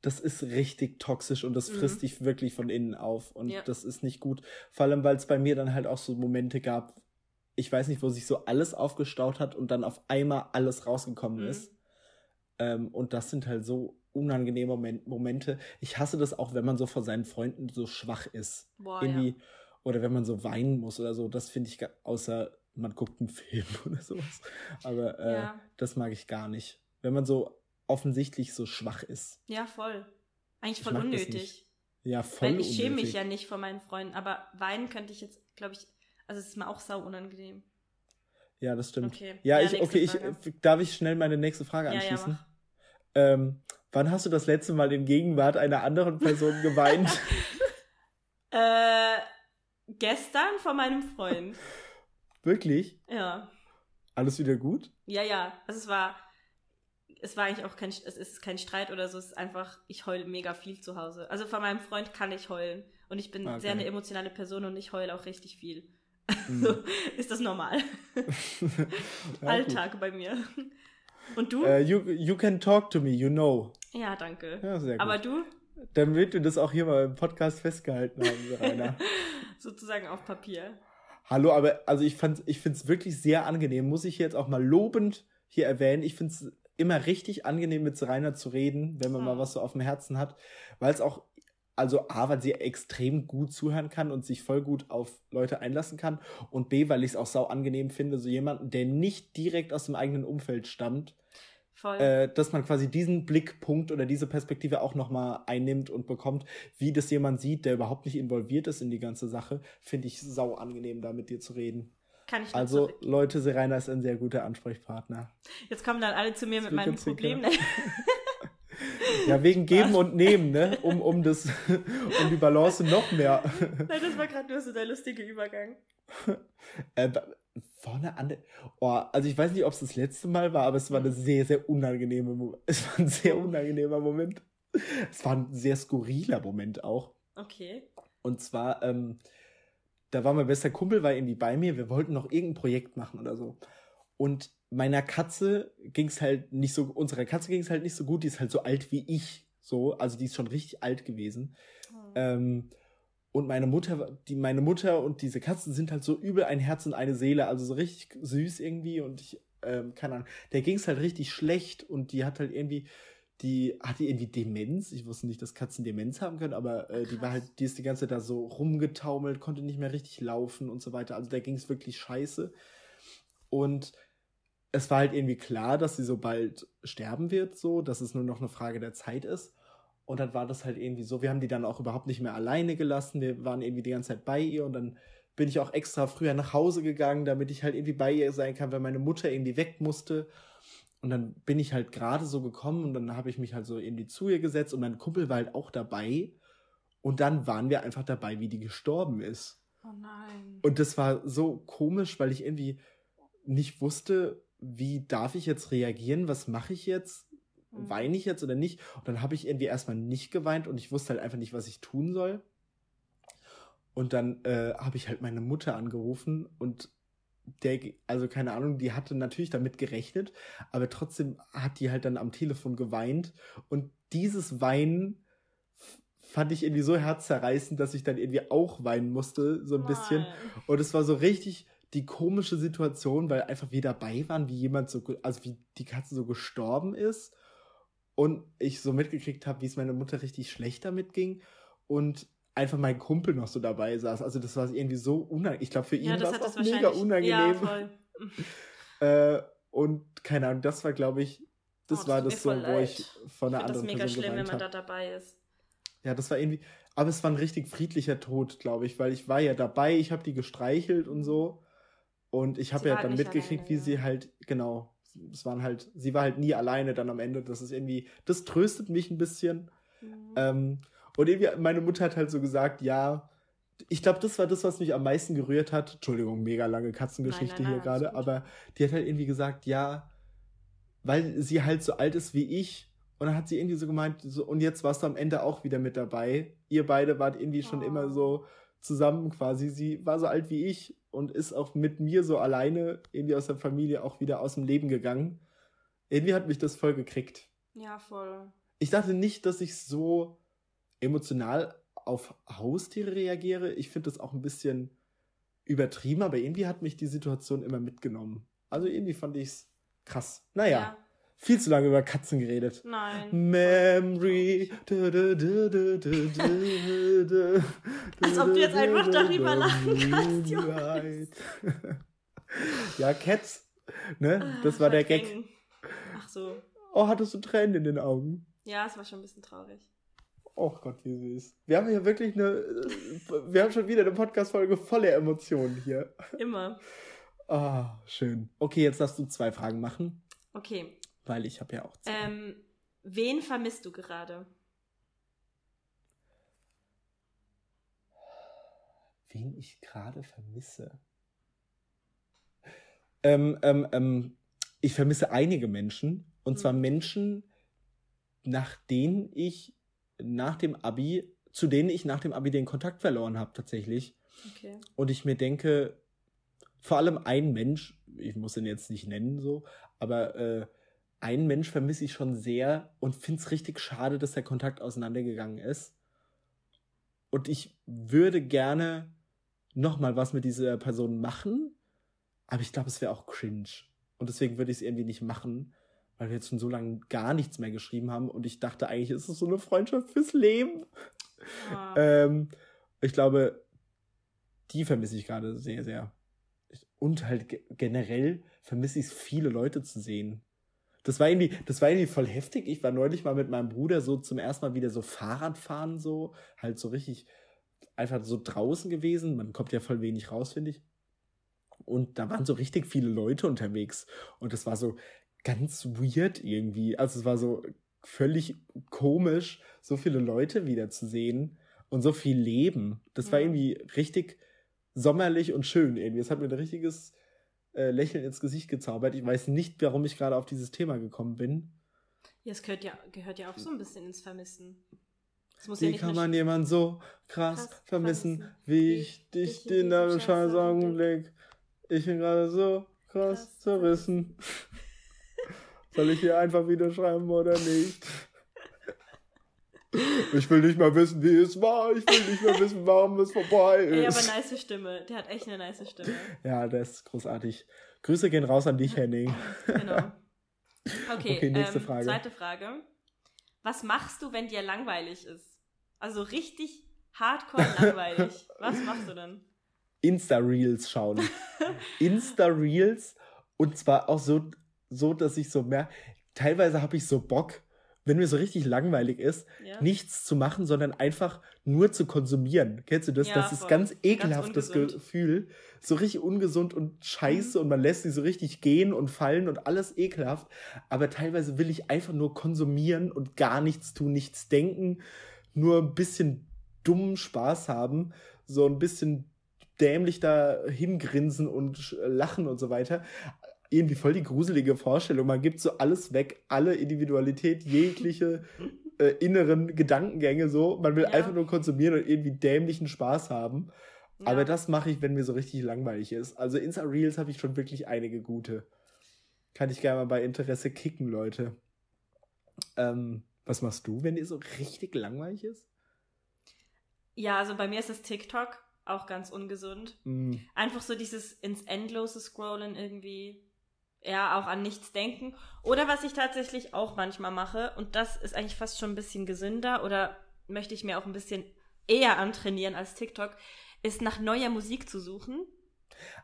das ist richtig toxisch und das mhm. frisst dich wirklich von innen auf und ja. das ist nicht gut. Vor allem, weil es bei mir dann halt auch so Momente gab, ich weiß nicht, wo sich so alles aufgestaut hat und dann auf einmal alles rausgekommen mhm. ist. Ähm, und das sind halt so unangenehme Momente. Ich hasse das auch, wenn man so vor seinen Freunden so schwach ist. Boah, Irgendwie, ja. Oder wenn man so weinen muss oder so. Das finde ich, außer man guckt einen Film oder sowas. Aber äh, ja. das mag ich gar nicht. Wenn man so offensichtlich so schwach ist. Ja, voll. Eigentlich voll unnötig. Ja, voll Weil ich unnötig. schäme mich ja nicht vor meinen Freunden, aber weinen könnte ich jetzt, glaube ich, also es ist mir auch sau unangenehm. Ja, das stimmt. Okay, ja, ja ich, okay, ich, darf ich schnell meine nächste Frage anschließen? Ja, ja, ähm, wann hast du das letzte Mal in Gegenwart einer anderen Person geweint? äh, gestern vor meinem Freund. Wirklich? Ja. Alles wieder gut? Ja, ja. Also es war, es war eigentlich auch kein, es ist kein Streit oder so, es ist einfach, ich heule mega viel zu Hause. Also von meinem Freund kann ich heulen. Und ich bin okay. sehr eine emotionale Person und ich heule auch richtig viel. Mhm. so ist das normal. ja, Alltag gut. bei mir. Und du? Uh, you, you can talk to me, you know. Ja, danke. Ja, sehr gut. Aber du? Damit wir das auch hier mal im Podcast festgehalten haben, Rainer. Sozusagen auf Papier. Hallo, aber also ich, ich finde es wirklich sehr angenehm, muss ich jetzt auch mal lobend hier erwähnen. Ich finde es immer richtig angenehm mit Rainer zu reden, wenn man oh. mal was so auf dem Herzen hat, weil es auch also A, weil sie extrem gut zuhören kann und sich voll gut auf Leute einlassen kann und B, weil ich es auch sau angenehm finde, so jemanden, der nicht direkt aus dem eigenen Umfeld stammt, äh, dass man quasi diesen Blickpunkt oder diese Perspektive auch nochmal einnimmt und bekommt, wie das jemand sieht, der überhaupt nicht involviert ist in die ganze Sache, finde ich sau angenehm, da mit dir zu reden. Kann ich also, zurück. Leute, Serena ist ein sehr guter Ansprechpartner. Jetzt kommen dann alle zu mir mit meinem Problem. Ne? ja, wegen Geben und Nehmen, ne? Um, um, das, um die Balance noch mehr. Nein, das war gerade nur so der lustige Übergang. äh, vorne an der, oh, also ich weiß nicht, ob es das letzte Mal war, aber es war eine sehr, sehr unangenehme, es war ein sehr unangenehmer Moment. Es war ein sehr skurriler Moment auch. Okay. Und zwar, ähm, da war mein bester Kumpel, war irgendwie bei mir, wir wollten noch irgendein Projekt machen oder so. Und meiner Katze ging's halt nicht so, unserer Katze ging's halt nicht so gut, die ist halt so alt wie ich, so, also die ist schon richtig alt gewesen. Oh. Ähm, und meine Mutter, die, meine Mutter und diese Katzen sind halt so übel ein Herz und eine Seele, also so richtig süß irgendwie und ich, ähm, keine Ahnung, der ging's halt richtig schlecht und die hat halt irgendwie, die hatte irgendwie Demenz. Ich wusste nicht, dass Katzen Demenz haben können, aber äh, die war halt, die ist die ganze Zeit da so rumgetaumelt, konnte nicht mehr richtig laufen und so weiter. Also da ging es wirklich scheiße. Und es war halt irgendwie klar, dass sie so bald sterben wird, so, dass es nur noch eine Frage der Zeit ist. Und dann war das halt irgendwie so, wir haben die dann auch überhaupt nicht mehr alleine gelassen. Wir waren irgendwie die ganze Zeit bei ihr und dann bin ich auch extra früher nach Hause gegangen, damit ich halt irgendwie bei ihr sein kann, weil meine Mutter irgendwie weg musste. Und dann bin ich halt gerade so gekommen und dann habe ich mich halt so irgendwie zu ihr gesetzt und mein Kumpel war halt auch dabei. Und dann waren wir einfach dabei, wie die gestorben ist. Oh nein. Und das war so komisch, weil ich irgendwie nicht wusste, wie darf ich jetzt reagieren, was mache ich jetzt, Mhm. weine ich jetzt oder nicht. Und dann habe ich irgendwie erstmal nicht geweint und ich wusste halt einfach nicht, was ich tun soll. Und dann äh, habe ich halt meine Mutter angerufen und der, also keine Ahnung, die hatte natürlich damit gerechnet, aber trotzdem hat die halt dann am Telefon geweint und dieses Weinen fand ich irgendwie so herzzerreißend, dass ich dann irgendwie auch weinen musste, so ein bisschen. Nein. Und es war so richtig die komische Situation, weil einfach wir dabei waren, wie jemand so, also wie die Katze so gestorben ist und ich so mitgekriegt habe, wie es meiner Mutter richtig schlecht damit ging und einfach mein Kumpel noch so dabei saß. Also das war irgendwie so unangenehm. Ich glaube, für ihn Ja, war das es mega. Ja, unangenehm. äh, und keine Ahnung, das war, glaube ich, das Oh, war das so, voll wo leid. ich von Ich einer finde das anderen mega Person schlimm, wenn man da dabei ist. Ja, das war irgendwie, aber es war ein richtig friedlicher Tod, glaube ich, weil ich war ja dabei, ich habe die gestreichelt und so und ich habe ja dann mitgekriegt, alleine, wie ja. sie halt genau, es waren halt, sie war halt nie alleine dann am Ende. Das ist irgendwie, das tröstet mich ein bisschen. Mhm. Ähm, und irgendwie, meine Mutter hat halt so gesagt, ja, ich glaube, das war das, was mich am meisten gerührt hat. Entschuldigung, mega lange Katzengeschichte Nein, nein, hier nein, alles gerade, aber die hat halt irgendwie gesagt, ja, weil sie halt so alt ist wie ich. Und dann hat sie irgendwie so gemeint, so, und jetzt warst du am Ende auch wieder mit dabei. Ihr beide wart irgendwie schon Oh. immer so zusammen quasi. Sie war so alt wie ich und ist auch mit mir so alleine irgendwie aus der Familie auch wieder aus dem Leben gegangen. Irgendwie hat mich das voll gekriegt. ja, voll. Ich dachte nicht, dass ich so emotional auf Haustiere reagiere. Ich finde das auch ein bisschen übertrieben, aber irgendwie hat mich die Situation immer mitgenommen. Also irgendwie fand ich es krass. Naja, viel zu lange über Katzen geredet. Nein. Memory. Als ob du jetzt einfach darüber lachen kannst, Moonlight. Ja, Cats. Ne? Das war der Gag. Ach so. Oh, hattest du Tränen in den Augen? Ja, es war schon ein bisschen traurig. Oh Gott, wie süß. Wir haben hier wirklich eine. äh, Wir haben schon wieder eine Podcast-Folge voller Emotionen hier. Immer. Ah, schön. Okay, jetzt darfst du zwei Fragen machen, Okay. Weil ich habe ja auch zwei. Ähm, wen vermisst du gerade? Wen ich gerade vermisse. Ähm, ähm, ähm, ich vermisse einige Menschen. Und zwar Mhm. Menschen, nach denen ich nach dem Abi, zu denen ich nach dem Abi den Kontakt verloren habe, tatsächlich. Okay. Und ich mir denke, vor allem ein Mensch, ich muss ihn jetzt nicht nennen so, aber äh, einen Mensch vermisse ich schon sehr und finde es richtig schade, dass der Kontakt auseinandergegangen ist. Und ich würde gerne nochmal was mit dieser Person machen, aber ich glaube, es wäre auch cringe. Und deswegen würde ich es irgendwie nicht machen, weil wir jetzt schon so lange gar nichts mehr geschrieben haben und ich dachte eigentlich, ist es so eine Freundschaft fürs Leben. Ah, Ähm, ich glaube, die vermisse ich gerade sehr, sehr. Und halt ge- generell vermisse ich es, viele Leute zu sehen. Das war irgendwie, das war irgendwie voll heftig. Ich war neulich mal mit meinem Bruder so zum ersten Mal wieder so Fahrrad fahren, so, halt so richtig einfach so draußen gewesen. Man kommt ja voll wenig raus, finde ich. Und da waren so richtig viele Leute unterwegs. Und das war so ganz weird irgendwie. Also es war so völlig komisch, so viele Leute wieder zu sehen und so viel Leben. Das war Ja. irgendwie richtig sommerlich und schön irgendwie. Es hat mir ein richtiges äh, Lächeln ins Gesicht gezaubert. Ich weiß nicht, warum ich gerade auf dieses Thema gekommen bin. ja, es gehört ja, gehört ja auch so ein bisschen ins Vermissen. Ja Wie nicht kann man jemanden so krass, krass vermissen, vermissen, wie ich wie dich ich in in einem diesem scheiß scheiß Augenblick. Ich bin gerade so krass Krass zerrissen. Soll ich hier einfach wieder schreiben oder nicht? Ich will nicht mal wissen, wie es war. Ich will nicht mehr wissen, warum es vorbei Ey, aber ist. nice Stimme. Der hat echt eine nice Stimme. Ja, das ist großartig. Grüße gehen raus an dich, Henning. Genau. Okay, Okay, nächste ähm, Frage. zweite Frage. Was machst du, wenn dir langweilig ist? Also richtig hardcore langweilig. Was machst du denn? Insta-Reels schauen. Insta-Reels und zwar auch so so, dass ich so mehr, teilweise habe ich so Bock, wenn mir so richtig langweilig ist, Ja. nichts zu machen, sondern einfach nur zu konsumieren. Kennst du das? Ja, das ist voll. ganz Ganz ekelhaftes ungesund. Gefühl. So richtig ungesund und scheiße Mhm. und man lässt sie so richtig gehen und fallen und alles ekelhaft. Aber teilweise will ich einfach nur konsumieren und gar nichts tun, nichts denken, nur ein bisschen dummen Spaß haben, so ein bisschen dämlich da hingrinsen und lachen und so weiter. Irgendwie voll die gruselige Vorstellung. Man gibt so alles weg, alle Individualität, jegliche äh, inneren Gedankengänge so. Man will Ja. einfach nur konsumieren und irgendwie dämlichen Spaß haben. Ja. Aber das mache ich, wenn mir so richtig langweilig ist. Also Insta Reels habe ich schon wirklich einige gute. Kann ich gerne mal bei Interesse kicken, Leute. Ähm, was machst du, wenn dir so richtig langweilig ist? Ja, also bei mir ist das TikTok auch ganz ungesund. Mm, Einfach so dieses ins Endlose scrollen irgendwie. Ja, auch an nichts denken. Oder was ich tatsächlich auch manchmal mache, und das ist eigentlich fast schon ein bisschen gesünder oder möchte ich mir auch ein bisschen eher antrainieren als TikTok, ist nach neuer Musik zu suchen.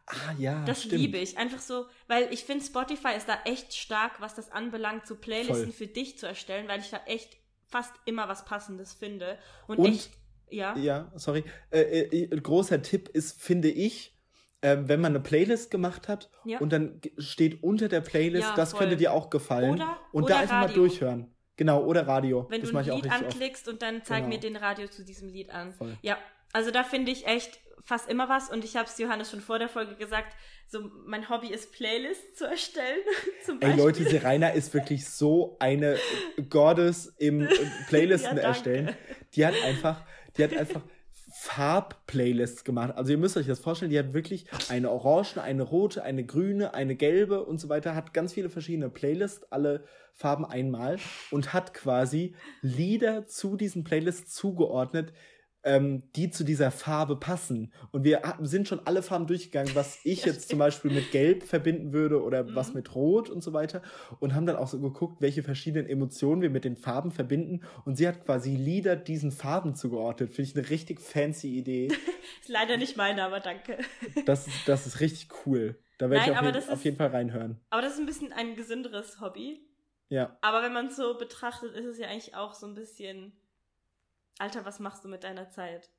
Ah ja, Das stimmt. liebe ich. Einfach so, weil ich finde, Spotify ist da echt stark, was das anbelangt, so Playlisten Voll. für dich zu erstellen, weil ich da echt fast immer was Passendes finde. Und, Und- echt, ja. Ja, sorry. Äh, äh, äh, großer Tipp ist, finde ich, ähm, wenn man eine Playlist gemacht hat Ja. und dann steht unter der Playlist, Ja, das voll. könnte dir auch gefallen. Oder- und oder da einfach mal Radio. durchhören. Genau, oder Radio. Wenn das du mache ein ich auch Lied richtig oft. anklickst und dann zeig Genau. mir den Radio zu diesem Lied an. Voll. Ja, also da finde ich echt fast immer was und ich habe es Johannes schon vor der Folge gesagt, so mein Hobby ist Playlists zu erstellen. Zum Ey Beispiel. Leute, Serena ist wirklich so eine Goddess im Playlisten Ja, erstellen. Die hat einfach, die hat einfach Farb-Playlists gemacht. Also ihr müsst euch das vorstellen, die hat wirklich eine orange, eine rote, eine grüne, eine gelbe und so weiter, hat ganz viele verschiedene Playlists, alle Farben einmal und hat quasi Lieder zu diesen Playlists zugeordnet, ähm, die zu dieser Farbe passen. Und wir sind schon alle Farben durchgegangen, was ich jetzt zum Beispiel mit Gelb verbinden würde oder Mhm. was mit Rot und so weiter. Und haben dann auch so geguckt, welche verschiedenen Emotionen wir mit den Farben verbinden. Und sie hat quasi Lieder diesen Farben zugeordnet. Finde ich eine richtig fancy Idee. Ist leider nicht meine, aber danke. Das ist, das ist richtig cool. Da werde ich auf, aber jeden, das auf jeden Fall reinhören. Aber das ist ein bisschen ein gesünderes Hobby. Ja. Aber wenn man es so betrachtet, ist es ja eigentlich auch so ein bisschen, Alter, was machst du mit deiner Zeit?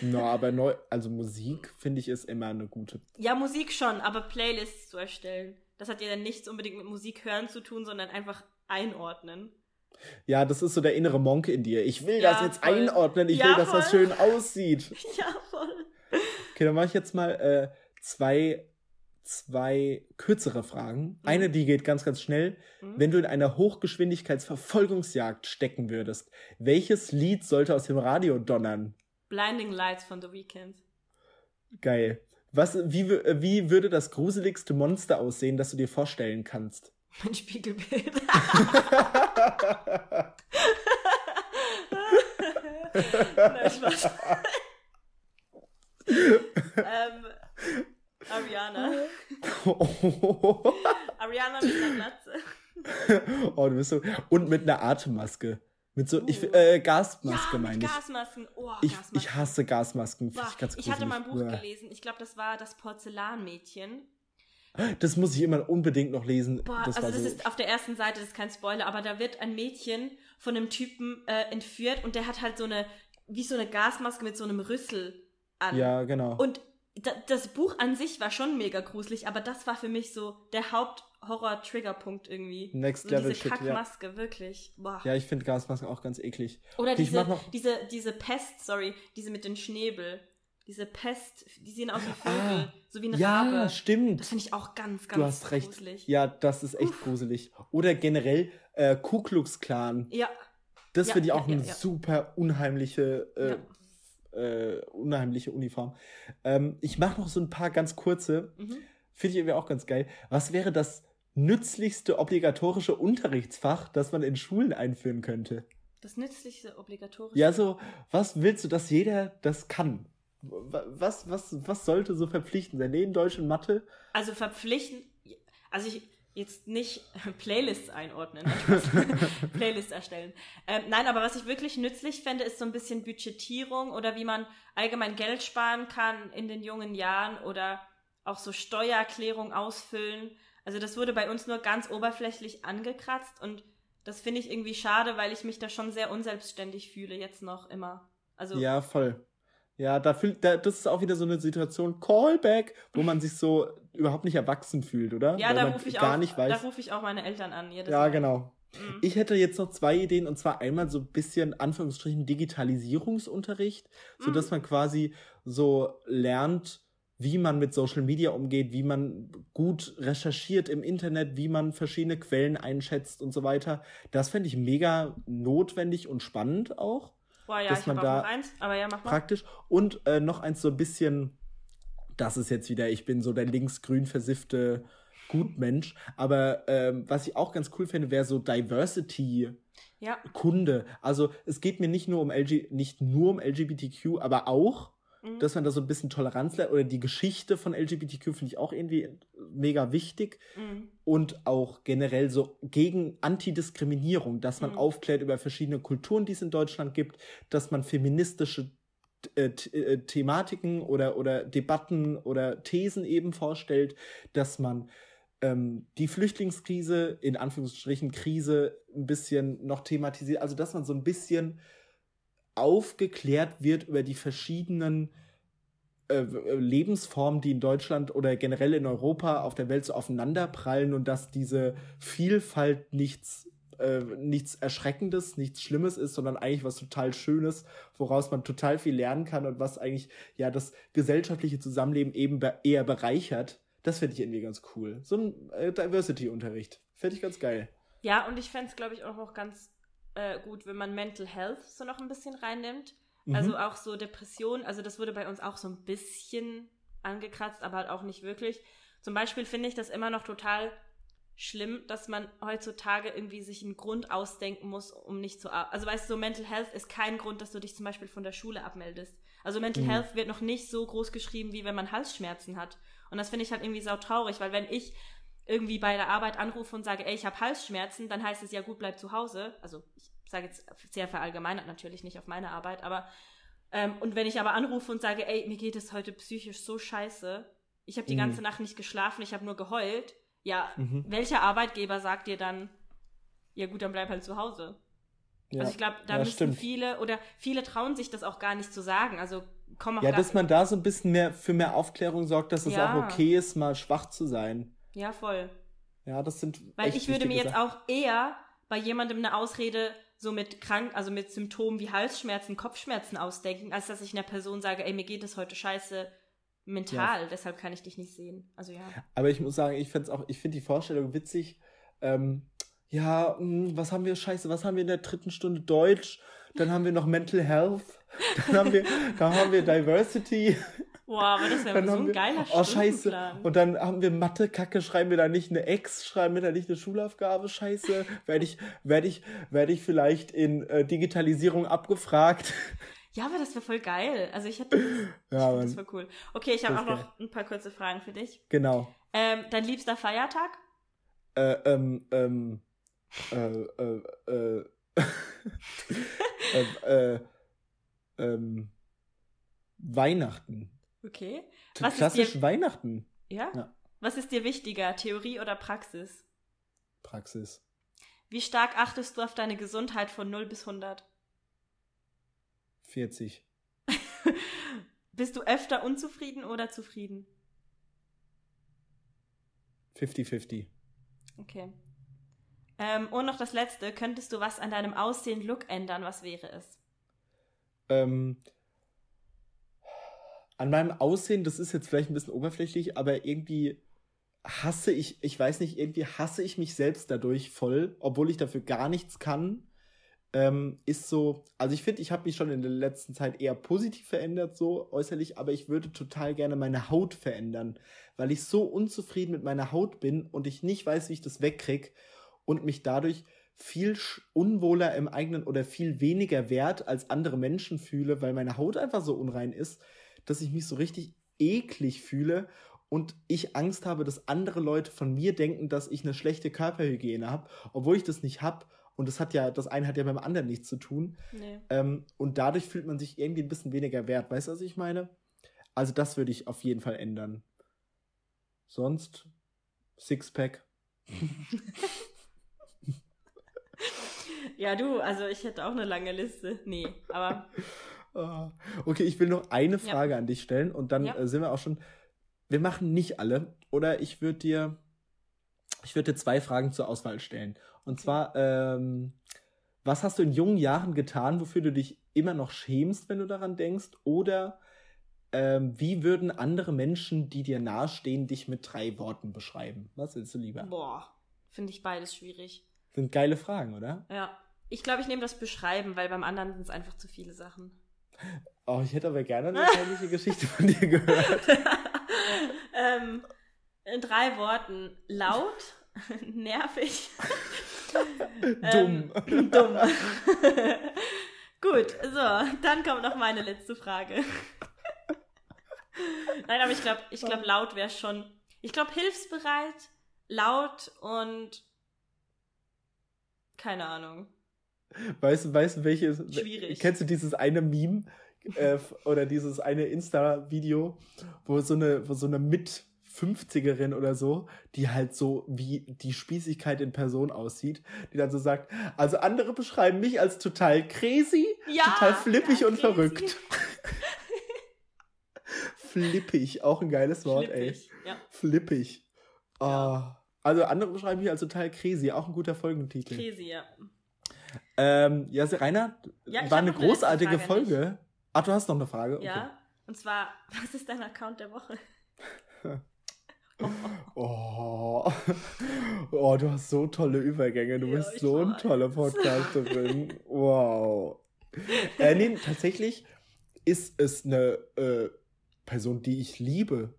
No, aber neu, also Musik finde ich ist immer eine gute. Ja, Musik schon, aber Playlists zu erstellen, das hat ja dann nichts unbedingt mit Musik hören zu tun, sondern einfach einordnen. Ja, das ist so der innere Monk in dir. Ich will Ja, das jetzt voll. einordnen. Ich Ja, will, dass das voll. schön aussieht. Ja, voll. Okay, dann mache ich jetzt mal äh, zwei, zwei kürzere Fragen. Eine, die geht ganz, ganz schnell. Mhm. Wenn du in einer Hochgeschwindigkeitsverfolgungsjagd stecken würdest, welches Lied sollte aus dem Radio donnern? Blinding Lights von The Weeknd. Geil. Was, wie, äh, wie würde das gruseligste Monster aussehen, das du dir vorstellen kannst? Mein Spiegelbild. Nein, Spaß. ähm, Ariana. Ariana mit einer Glatze. oh, du bist so. Und mit einer Atemmaske. Mit so, ich, Uh. äh, Gasmaske ja, meine ich. Gasmasken. Oh, Ich, Gasmasken. ich hasse Gasmasken. Boah, ich ganz ich hatte mal ein Buch gruselig. gelesen. Ich glaube, das war das Porzellanmädchen. Das muss ich immer unbedingt noch lesen. Boah, das also das so. ist auf der ersten Seite, das ist kein Spoiler, aber da wird ein Mädchen von einem Typen äh, entführt und der hat halt so eine, wie so eine Gasmaske mit so einem Rüssel an. ja, genau. Und das Buch an sich war schon mega gruselig, aber das war für mich so der Haupt-Horror-Triggerpunkt irgendwie. Next so Level diese Shit, ja. Kackmaske, wirklich. Boah. Ja, ich finde Gasmasken auch ganz eklig. Oder Okay, diese, diese, diese Pest, sorry, diese mit den Schnäbel. Diese Pest, die sehen aus wie Vögel, Ah, so wie eine Ja, Rabe. stimmt. Das finde ich auch ganz, ganz Du hast recht. gruselig. Ja, das ist echt gruselig. Oder generell äh, Ku Klux Klan. Ja, Das Ja, finde ich ja, auch ja, eine ja. super unheimliche, äh, äh, unheimliche Uniform. Ähm, ich mache noch so ein paar ganz kurze. mhm. Finde ich irgendwie auch ganz geil. Was wäre das nützlichste obligatorische Unterrichtsfach, das man in Schulen einführen könnte? das nützlichste obligatorische. Ja, so, was willst du, dass jeder das kann? Wa- Was, was, was sollte so verpflichtend sein? Neben Deutsch und Mathe? Also verpflichten, also ich jetzt nicht Playlists einordnen. Playlists erstellen. Ähm, nein, aber was ich wirklich nützlich fände, ist so ein bisschen Budgetierung oder wie man allgemein Geld sparen kann in den jungen Jahren oder auch so Steuererklärung ausfüllen. Also das wurde bei uns nur ganz oberflächlich angekratzt und das finde ich irgendwie schade, weil ich mich da schon sehr unselbstständig fühle, jetzt noch immer. Also ja, voll. Ja, da fühlt, da, das ist auch wieder so eine Situation, Callback, wo man sich so überhaupt nicht erwachsen fühlt, oder? Ja, Weil da rufe ich, gar auch- nicht weiß. da ruf ich auch meine Eltern an. ja, Mal. genau. Mhm. Ich hätte jetzt noch zwei Ideen und zwar einmal so ein bisschen Anführungsstrichen Digitalisierungsunterricht, so dass man quasi so lernt, wie man mit Social Media umgeht, wie man gut recherchiert im Internet, wie man verschiedene Quellen einschätzt und so weiter. Das fände ich mega notwendig und spannend auch Boah, ja, dass ich man da eins, aber ja, mach mal. praktisch. Und äh, noch eins so ein bisschen, das ist jetzt wieder, ich bin so der linksgrün versiffte Gutmensch, aber ähm, was ich auch ganz cool finde, wäre so Diversity. Ja, Kunde. Also es geht mir nicht nur um LG, nicht nur um LGBTQ, aber auch, mhm. dass man da so ein bisschen Toleranz lernt oder die Geschichte von LGBTQ finde ich auch irgendwie mega wichtig Mhm. und auch generell so gegen Antidiskriminierung, dass man Mhm. aufklärt über verschiedene Kulturen, die es in Deutschland gibt, dass man feministische äh, äh, Thematiken oder, oder Debatten oder Thesen eben vorstellt, dass man ähm, die Flüchtlingskrise, in Anführungsstrichen Krise, ein bisschen noch thematisiert, also dass man so ein bisschen aufgeklärt wird über die verschiedenen äh, Lebensformen, die in Deutschland oder generell in Europa auf der Welt so aufeinanderprallen und dass diese Vielfalt nichts äh, nichts Erschreckendes, nichts Schlimmes ist, sondern eigentlich was total Schönes, woraus man total viel lernen kann und was eigentlich ja das gesellschaftliche Zusammenleben eben be eher bereichert. Das finde ich irgendwie ganz cool. So ein äh, Diversity-Unterricht. Finde ich ganz geil. Ja, und ich fände es, glaube ich, auch noch ganz äh, gut, wenn man Mental Health so noch ein bisschen reinnimmt. Mhm. Also auch so Depression, also das wurde bei uns auch so ein bisschen angekratzt, aber halt auch nicht wirklich. Zum Beispiel finde ich das immer noch total schlimm, dass man heutzutage irgendwie sich einen Grund ausdenken muss, um nicht zu ar- Also weißt du, so Mental Health ist kein Grund, dass du dich zum Beispiel von der Schule abmeldest. Also Mental Mhm. Health wird noch nicht so groß geschrieben, wie wenn man Halsschmerzen hat. Und das finde ich halt irgendwie sautraurig, weil wenn ich irgendwie bei der Arbeit anrufe und sage, ey, ich habe Halsschmerzen, dann heißt es ja gut, bleib zu Hause. Also ich sage jetzt sehr verallgemeinert natürlich nicht auf meine Arbeit, aber ähm, und wenn ich aber anrufe und sage, ey, mir geht es heute psychisch so scheiße, ich habe die Mhm. ganze Nacht nicht geschlafen, ich habe nur geheult, ja, Mhm. welcher Arbeitgeber sagt dir dann, ja gut, dann bleib halt zu Hause? Ja. Also ich glaube, da Ja, müssen stimmt. viele oder viele trauen sich das auch gar nicht zu sagen. Also komm auch Ja, dass man da so ein bisschen mehr für mehr Aufklärung sorgt, dass es Ja. auch okay ist, mal schwach zu sein. Ja voll. Ja, das sind. Weil ich würde mir jetzt auch eher bei jemandem eine Ausrede so mit krank, also mit Symptomen wie Halsschmerzen, Kopfschmerzen ausdenken, als dass ich einer Person sage, ey, mir geht es heute scheiße mental, deshalb kann ich dich nicht sehen. Also ja. Aber ich muss sagen, ich finde auch, ich finde die Vorstellung witzig. Ähm, ja, mh, was haben wir Scheiße? Was haben wir in der dritten Stunde Deutsch? Dann haben wir noch Mental Health. Dann haben wir, dann haben wir Diversity. Wow, aber das wäre so ein wir, geiler oh Scheiße. Und dann haben wir Mathe, Kacke, schreiben wir da nicht eine Ex, schreiben wir da nicht eine Schulaufgabe, Scheiße. Werde ich, werde ich, werde ich vielleicht in äh, Digitalisierung abgefragt? Ja, aber das wäre voll geil. Also ich hätte das, Ja, ich das voll cool. Okay, ich habe auch ist noch ein paar kurze Fragen für dich. Genau. Ähm, dein liebster Feiertag? Äh, ähm, ähm, äh, äh, äh, äh, äh, ähm, Weihnachten. Okay. Was ist Klassisch dir- Weihnachten. Ja? Ja. Was ist dir wichtiger, Theorie oder Praxis? Praxis. Wie stark achtest du auf deine Gesundheit von 0 bis 100? 40. Bist du öfter unzufrieden oder zufrieden? 50-50. Okay. Ähm, und noch das letzte. Könntest du was an deinem Aussehen, Look ändern? Was wäre es? Ähm, an meinem Aussehen, das ist jetzt vielleicht ein bisschen oberflächlich, aber irgendwie hasse ich, ich weiß nicht, irgendwie hasse ich mich selbst dadurch voll, obwohl ich dafür gar nichts kann. Ähm, ist so, also ich finde, ich habe mich schon in der letzten Zeit eher positiv verändert, so äußerlich, aber ich würde total gerne meine Haut verändern, weil ich so unzufrieden mit meiner Haut bin und ich nicht weiß, wie ich das wegkrieg und mich dadurch viel unwohler im eigenen oder viel weniger wert als andere Menschen fühle, weil meine Haut einfach so unrein ist, dass ich mich so richtig eklig fühle und ich Angst habe, dass andere Leute von mir denken, dass ich eine schlechte Körperhygiene habe, obwohl ich das nicht habe. Und das hat ja, das eine hat ja beim anderen nichts zu tun. Nee. Ähm, und dadurch fühlt man sich irgendwie ein bisschen weniger wert. Weißt du, was ich meine? Also das würde ich auf jeden Fall ändern. Sonst Sixpack. Ja, du, also ich hätte auch eine lange Liste. Nee, aber Okay, ich will noch eine Frage an dich stellen und dann Ja. äh, sind wir auch schon. Wir machen nicht alle. Oder ich würde dir, ich würde dir zwei Fragen zur Auswahl stellen. Und zwar, ähm, was hast du in jungen Jahren getan, wofür du dich immer noch schämst, wenn du daran denkst? Oder ähm, wie würden andere Menschen, die dir nahestehen, dich mit drei Worten beschreiben? Was willst du lieber? boah, finde ich beides schwierig. Sind geile Fragen, oder? Ja. Ich glaube, ich nehme das Beschreiben, weil beim anderen sind es einfach zu viele Sachen. Oh, ich hätte aber gerne eine peinliche Geschichte von dir gehört. ähm, in drei Worten. Laut, nervig, Dumm. Ähm, dumm. Gut, so, dann kommt noch meine letzte Frage. Nein, aber ich glaube, ich glaub, laut wäre schon. Ich glaube, hilfsbereit, laut und. Keine Ahnung. Weißt du, weißt welches? Schwierig. Kennst du dieses eine Meme äh, oder dieses eine Insta-Video, wo so eine, wo so eine mit 50erin oder so, die halt so wie die Spießigkeit in Person aussieht, die dann so sagt, also andere beschreiben mich als total crazy, Ja, total flippig ja, und crazy. verrückt. Flippig, auch ein geiles Wort, ey. Flippig, Ja. Flippig. Ja. Also andere beschreiben mich als total crazy, auch ein guter Folgentitel. Crazy, ja. Ähm, ja, Rainer, Ja, war eine eine großartige Frage Folge. Ach, du hast noch eine Frage? Okay. Ja. Und zwar, was ist dein Account der Woche? Oh. oh, du hast so tolle Übergänge. Du Ja, bist so ein toller Podcasterin. wow. Äh, nee, tatsächlich ist es eine äh, Person, die ich liebe.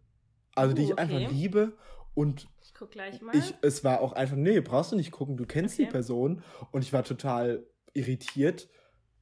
Also die Uh, ich einfach okay. liebe und guck gleich mal. ich, es war auch einfach, nee, brauchst du nicht gucken, du kennst die Okay. Person und ich war total irritiert,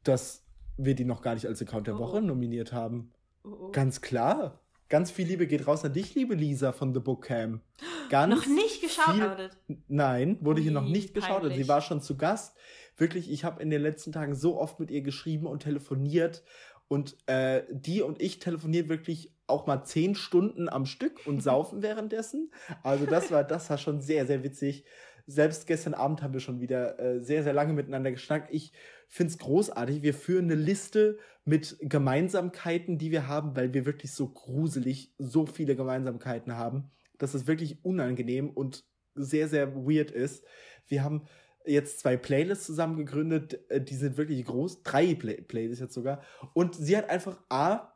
dass wir die noch gar nicht als Account der Oh, Woche oh. nominiert haben. Oh, oh. Ganz klar. Ganz viel Liebe geht raus an dich, liebe Lisa von The Book Cam. Ganz Noch nicht geschaut, viel-. Nein, wurde hier noch nicht geschaut. Und sie war schon zu Gast. Wirklich, ich habe in den letzten Tagen so oft mit ihr geschrieben und telefoniert. Und äh, die und ich telefonieren wirklich auch mal zehn Stunden am Stück und saufen währenddessen. Also das war, das war schon sehr, sehr witzig. Selbst gestern Abend haben wir schon wieder äh, sehr, sehr lange miteinander geschnackt. Ich finde es großartig. Wir führen eine Liste mit Gemeinsamkeiten, die wir haben, weil wir wirklich so gruselig so viele Gemeinsamkeiten haben, dass es wirklich unangenehm und sehr, sehr weird ist. Wir haben jetzt zwei Playlists zusammen gegründet, äh, die sind wirklich groß, drei Play Playlists jetzt sogar. Und sie hat einfach A,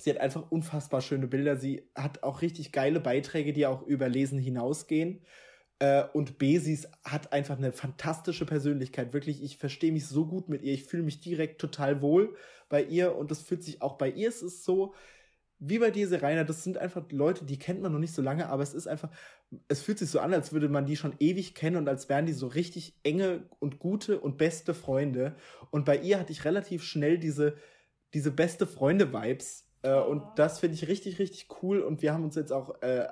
sie hat einfach unfassbar schöne Bilder, sie hat auch richtig geile Beiträge, die auch über Lesen hinausgehen. Äh, und B, sie ist- hat einfach eine fantastische Persönlichkeit. Wirklich, ich verstehe mich so gut mit ihr. Ich fühle mich direkt total wohl bei ihr und das fühlt sich auch bei ihr. Es ist so, wie bei dir, Rainer, das sind einfach Leute, die kennt man noch nicht so lange, aber es ist einfach, es fühlt sich so an, als würde man die schon ewig kennen und als wären die so richtig enge und gute und beste Freunde. Und bei ihr hatte ich relativ schnell diese, diese beste Freunde-Vibes. Äh, Oh. Und das finde ich richtig, richtig cool. Und wir haben uns jetzt auch, äh, äh,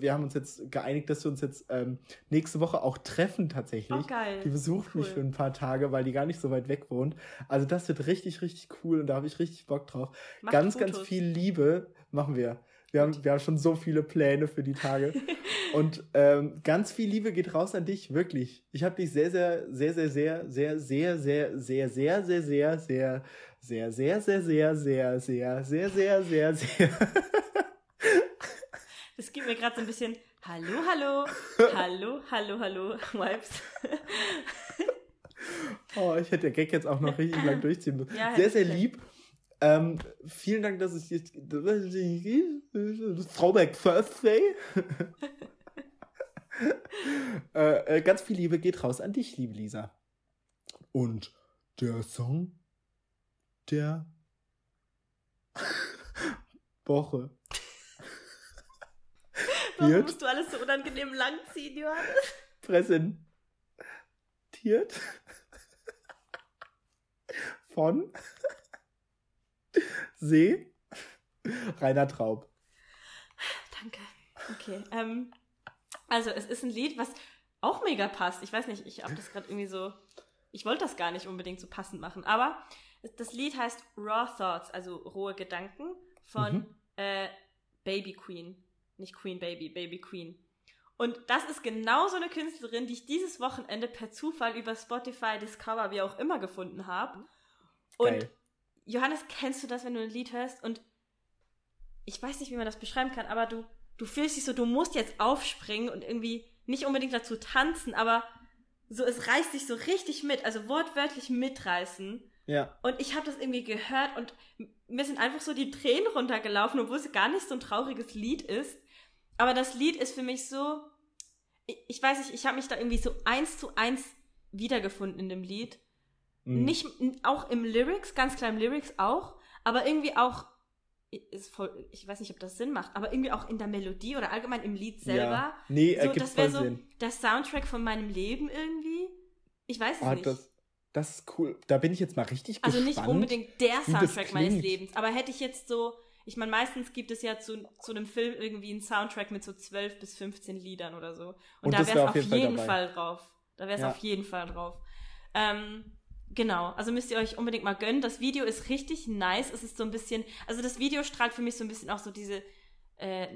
wir haben uns jetzt geeinigt, dass wir uns jetzt ähm, nächste Woche auch treffen tatsächlich. Oh, geil. Die besucht mich Cool. für ein paar Tage, weil die gar nicht so weit weg wohnt. Also das wird richtig, richtig cool und da habe ich richtig Bock drauf. Macht ganz, Fotos. ganz viel Liebe machen wir. Wir haben, wir haben schon so viele Pläne für die Tage. und ähm, ganz viel Liebe geht raus an dich, wirklich. Ich habe dich sehr, sehr, sehr, sehr, sehr, sehr, sehr, sehr, sehr, sehr, sehr, sehr, sehr, sehr, sehr, sehr, sehr, sehr, sehr, sehr, sehr, sehr, sehr. Das gibt mir gerade so ein bisschen Hallo, hallo, hallo, hallo, hallo, Vibes. Oh, ich hätte der Gag jetzt auch noch richtig lang durchziehen müssen. Ja, sehr, sehr lieb. Ähm, vielen Dank, dass ich jetzt. Throwback Thursday. äh, äh, ganz viel Liebe geht raus an dich, liebe Lisa. Und der Song der Woche. Warum Wird musst du alles so unangenehm lang ziehen, Johannes? präsentiert von See Rainer Traub. Danke. Okay. Ähm, also, es ist ein Lied, was auch mega passt. Ich weiß nicht, ich habe das gerade irgendwie so. Ich wollte das gar nicht unbedingt so passend machen, aber das Lied heißt Raw Thoughts, also rohe Gedanken von Mhm. äh, Baby Queen. Nicht Queen Baby, Baby Queen. Und das ist genau so eine Künstlerin, die ich dieses Wochenende per Zufall über Spotify, Discover, wie auch immer gefunden habe. Und Geil. Johannes, kennst du das, wenn du ein Lied hörst und ich weiß nicht, wie man das beschreiben kann, aber du, du fühlst dich so, du musst jetzt aufspringen und irgendwie nicht unbedingt dazu tanzen, aber so, es reißt dich so richtig mit, also wortwörtlich mitreißen. Ja. Und ich habe das irgendwie gehört und mir sind einfach so die Tränen runtergelaufen, obwohl es gar nicht so ein trauriges Lied ist. Aber das Lied ist für mich so, ich, ich weiß nicht, ich habe mich da irgendwie so eins zu eins wiedergefunden in dem Lied. Mhm. Nicht auch im Lyrics, ganz klar im Lyrics auch, aber irgendwie auch, ist voll, ich weiß nicht, ob das Sinn macht, aber irgendwie auch in der Melodie oder allgemein im Lied selber. Ja. Nee, so, das wäre so Sinn. der Soundtrack von meinem Leben irgendwie. Ich weiß es Ah, nicht. das, das ist cool. Da bin ich jetzt mal richtig also gespannt. nicht unbedingt der Soundtrack meines. Lebens, aber hätte ich jetzt so, ich meine, meistens gibt es ja zu, zu einem Film irgendwie einen Soundtrack mit so 12 bis 15 Liedern oder so. Und, Und da wäre wär es auf auf jeden Fall jeden dabei. Fall drauf. Da wäre es Ja. auf jeden Fall drauf. Ähm, genau, also müsst ihr euch unbedingt mal gönnen. Das Video ist richtig nice. Es ist so ein bisschen, also das Video strahlt für mich so ein bisschen auch so diese äh,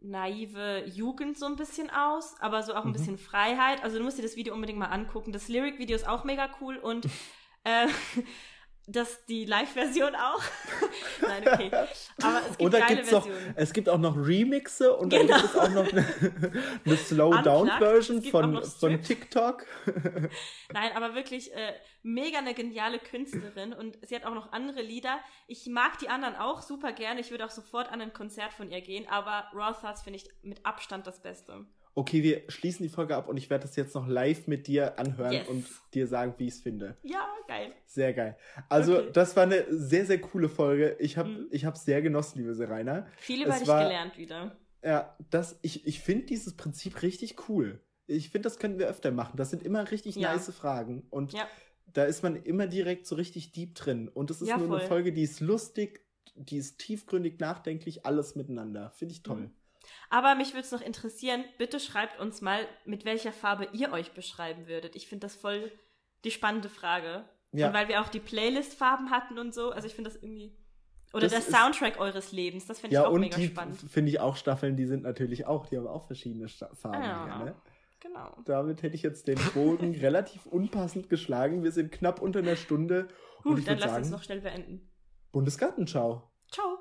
naive Jugend so ein bisschen aus, aber so auch ein Mhm. bisschen Freiheit. Also du musst dir das Video unbedingt mal angucken. Das Lyric-Video ist auch mega cool und äh, das die Live-Version auch. Nein, okay. Aber es gibt Oder geile gibt's noch, Versionen. es gibt auch noch Remixe und Genau. dann gibt es auch noch eine, eine Slow-Down-Version von, noch von. TikTok. Nein, aber wirklich äh, mega eine geniale Künstlerin und sie hat auch noch andere Lieder. Ich mag die anderen auch super gerne. Ich würde auch sofort an ein Konzert von ihr gehen, aber Raw Thoughts finde ich mit Abstand das Beste. Okay, wir schließen die Folge ab und ich werde das jetzt noch live mit dir anhören Yes. und dir sagen, wie ich es finde. Ja, geil. Sehr geil. Also, Okay. das war eine sehr, sehr coole Folge. Ich habe Mhm. ich hab sehr genossen, liebe Serena. Viel über Es dich war- gelernt wieder. Ja, das, ich, ich finde dieses Prinzip richtig cool. Ich finde, das könnten wir öfter machen. Das sind immer richtig Ja. nice Fragen. Und Ja. da ist man immer direkt so richtig deep drin. Und es ist Ja, nur eine voll. Folge, die ist lustig, die ist tiefgründig, nachdenklich, alles miteinander. Finde ich toll. Mhm. Aber mich würde es noch interessieren, bitte schreibt uns mal, mit welcher Farbe ihr euch beschreiben würdet. Ich finde das voll die spannende Frage. Ja. Und weil wir auch die Playlist-Farben hatten und so, also ich finde das irgendwie. Oder Das der ist- Soundtrack eures Lebens, das finde ich Ja, auch und mega die spannend. finde ich auch Staffeln, die sind natürlich auch, die haben auch verschiedene Sta Farben Ja. hier, ne? Genau. Damit hätte ich jetzt den Bogen relativ unpassend geschlagen. Wir sind knapp unter einer Stunde. Und Gut, ich dann würde lasst uns noch schnell beenden. Bundesgartenschau. Ciao.